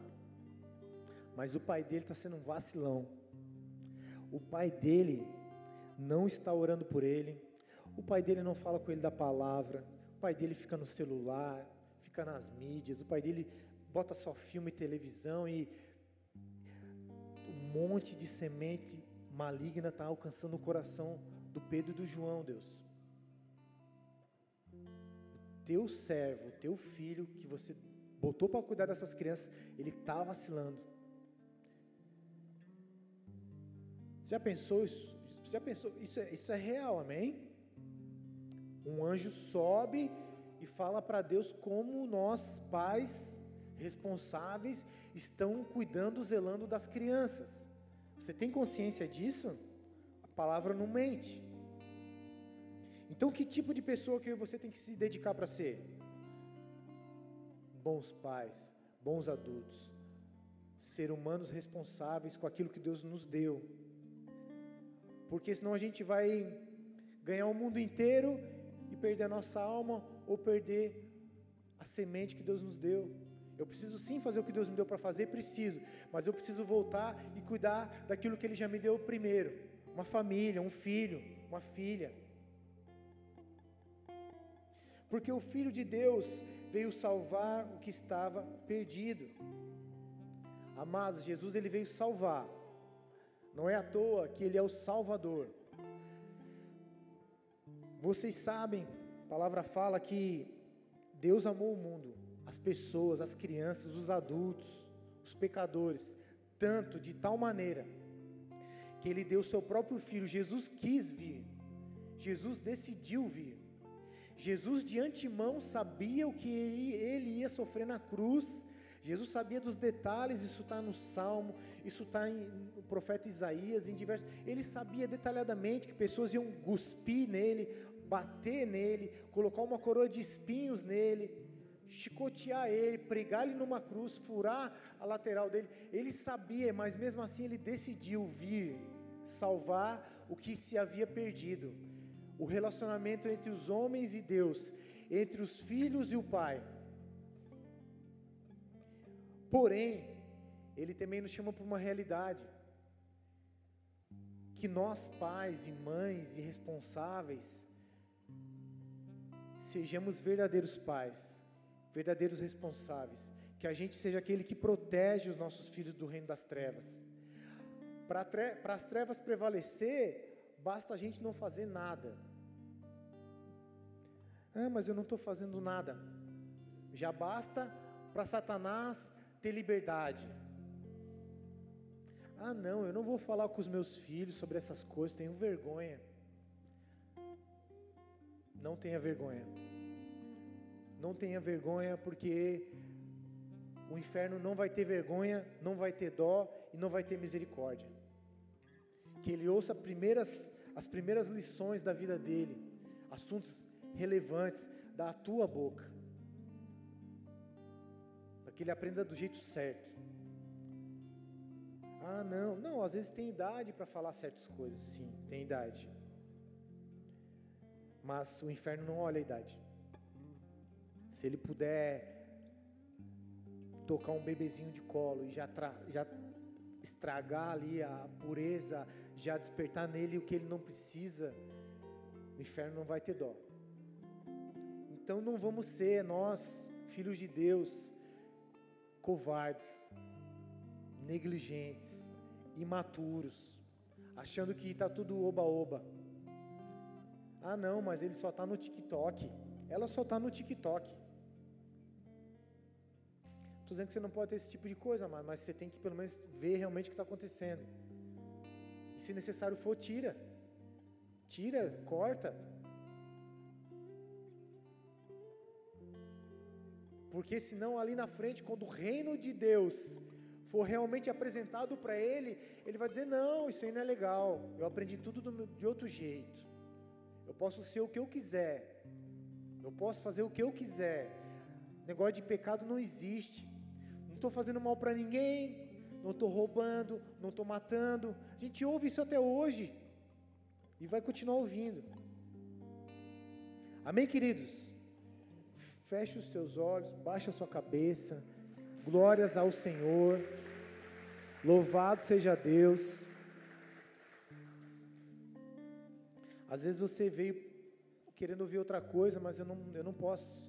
mas o pai dele está sendo um vacilão. O pai dele não está orando por ele, o pai dele não fala com ele da palavra, o pai dele fica no celular, fica nas mídias, o pai dele bota só filme e televisão e monte de semente maligna está alcançando o coração do Pedro e do João, Deus. Teu servo, teu filho que você botou para cuidar dessas crianças, ele está vacilando. Você já pensou isso? Você já pensou? Isso é, isso é real, amém? Um anjo sobe e fala para Deus como nós, pais, responsáveis estão cuidando, zelando das crianças. Você tem consciência disso? A palavra não mente. Então, que tipo de pessoa que você tem que se dedicar para ser? Bons pais, bons adultos, ser humanos responsáveis com aquilo que Deus nos deu. Porque senão a gente vai ganhar o mundo inteiro e perder a nossa alma ou perder a semente que Deus nos deu. Eu preciso sim fazer o que Deus me deu para fazer, preciso, mas eu preciso voltar e cuidar daquilo que Ele já me deu primeiro: uma família, um filho, uma filha. Porque o Filho de Deus veio salvar o que estava perdido. Amados, Jesus ele veio salvar. Não é à toa que ele é o Salvador. Vocês sabem, a palavra fala que Deus amou o mundo, as pessoas, as crianças, os adultos, os pecadores, tanto de tal maneira que ele deu seu próprio filho. Jesus quis vir. Jesus decidiu vir. Jesus de antemão sabia o que ele, ele ia sofrer na cruz Jesus sabia dos detalhes, isso está no Salmo, isso está no profeta Isaías, em diversos. Ele sabia detalhadamente que pessoas iam cuspir nele, bater nele, colocar uma coroa de espinhos nele, chicotear ele, pregar ele numa cruz, furar a lateral dele. Ele sabia, mas mesmo assim ele decidiu vir salvar o que se havia perdido. O relacionamento entre os homens e Deus, entre os filhos e o Pai. Porém, ele também nos chama para uma realidade que nós, pais e mães e responsáveis, sejamos verdadeiros pais, verdadeiros responsáveis, que a gente seja aquele que protege os nossos filhos do reino das trevas. Para as trevas prevalecer, basta a gente não fazer nada. Ah, mas eu não estou fazendo nada. Já basta para Satanás ter liberdade. Ah, não, eu não vou falar com os meus filhos sobre essas coisas, tenho vergonha. Não tenha vergonha. Não tenha vergonha, porque o inferno não vai ter vergonha, não vai ter dó e não vai ter misericórdia. Que ele ouça primeiras, as primeiras lições da vida dele, assuntos relevantes da tua boca que ele aprenda do jeito certo. Ah, não, não, às vezes tem idade para falar certas coisas, sim, tem idade. Mas o inferno não olha a idade. Se ele puder tocar um bebezinho de colo e já, já estragar ali a pureza, já despertar nele o que ele não precisa, o inferno não vai ter dó. Então não vamos ser nós, filhos de Deus, covardes, negligentes, imaturos, achando que está tudo oba-oba. Ah, não, mas ele só está no TikTok. Ela só está no TikTok. Estou dizendo que você não pode ter esse tipo de coisa, mas, mas você tem que pelo menos ver realmente o que está acontecendo. E se necessário for, tira. Tira, corta. Porque senão ali na frente, quando o reino de Deus for realmente apresentado para ele, ele vai dizer: Não, isso aí não é legal. Eu aprendi tudo de outro jeito. Eu posso ser o que eu quiser. Eu posso fazer o que eu quiser. Negócio de pecado não existe. Não estou fazendo mal para ninguém. Não estou roubando. Não estou matando. A gente ouve isso até hoje. E vai continuar ouvindo. Amém, queridos? Feche os teus olhos, baixa a sua cabeça. Glórias ao Senhor. Louvado seja Deus. Às vezes você veio querendo ouvir outra coisa, mas eu não, eu não posso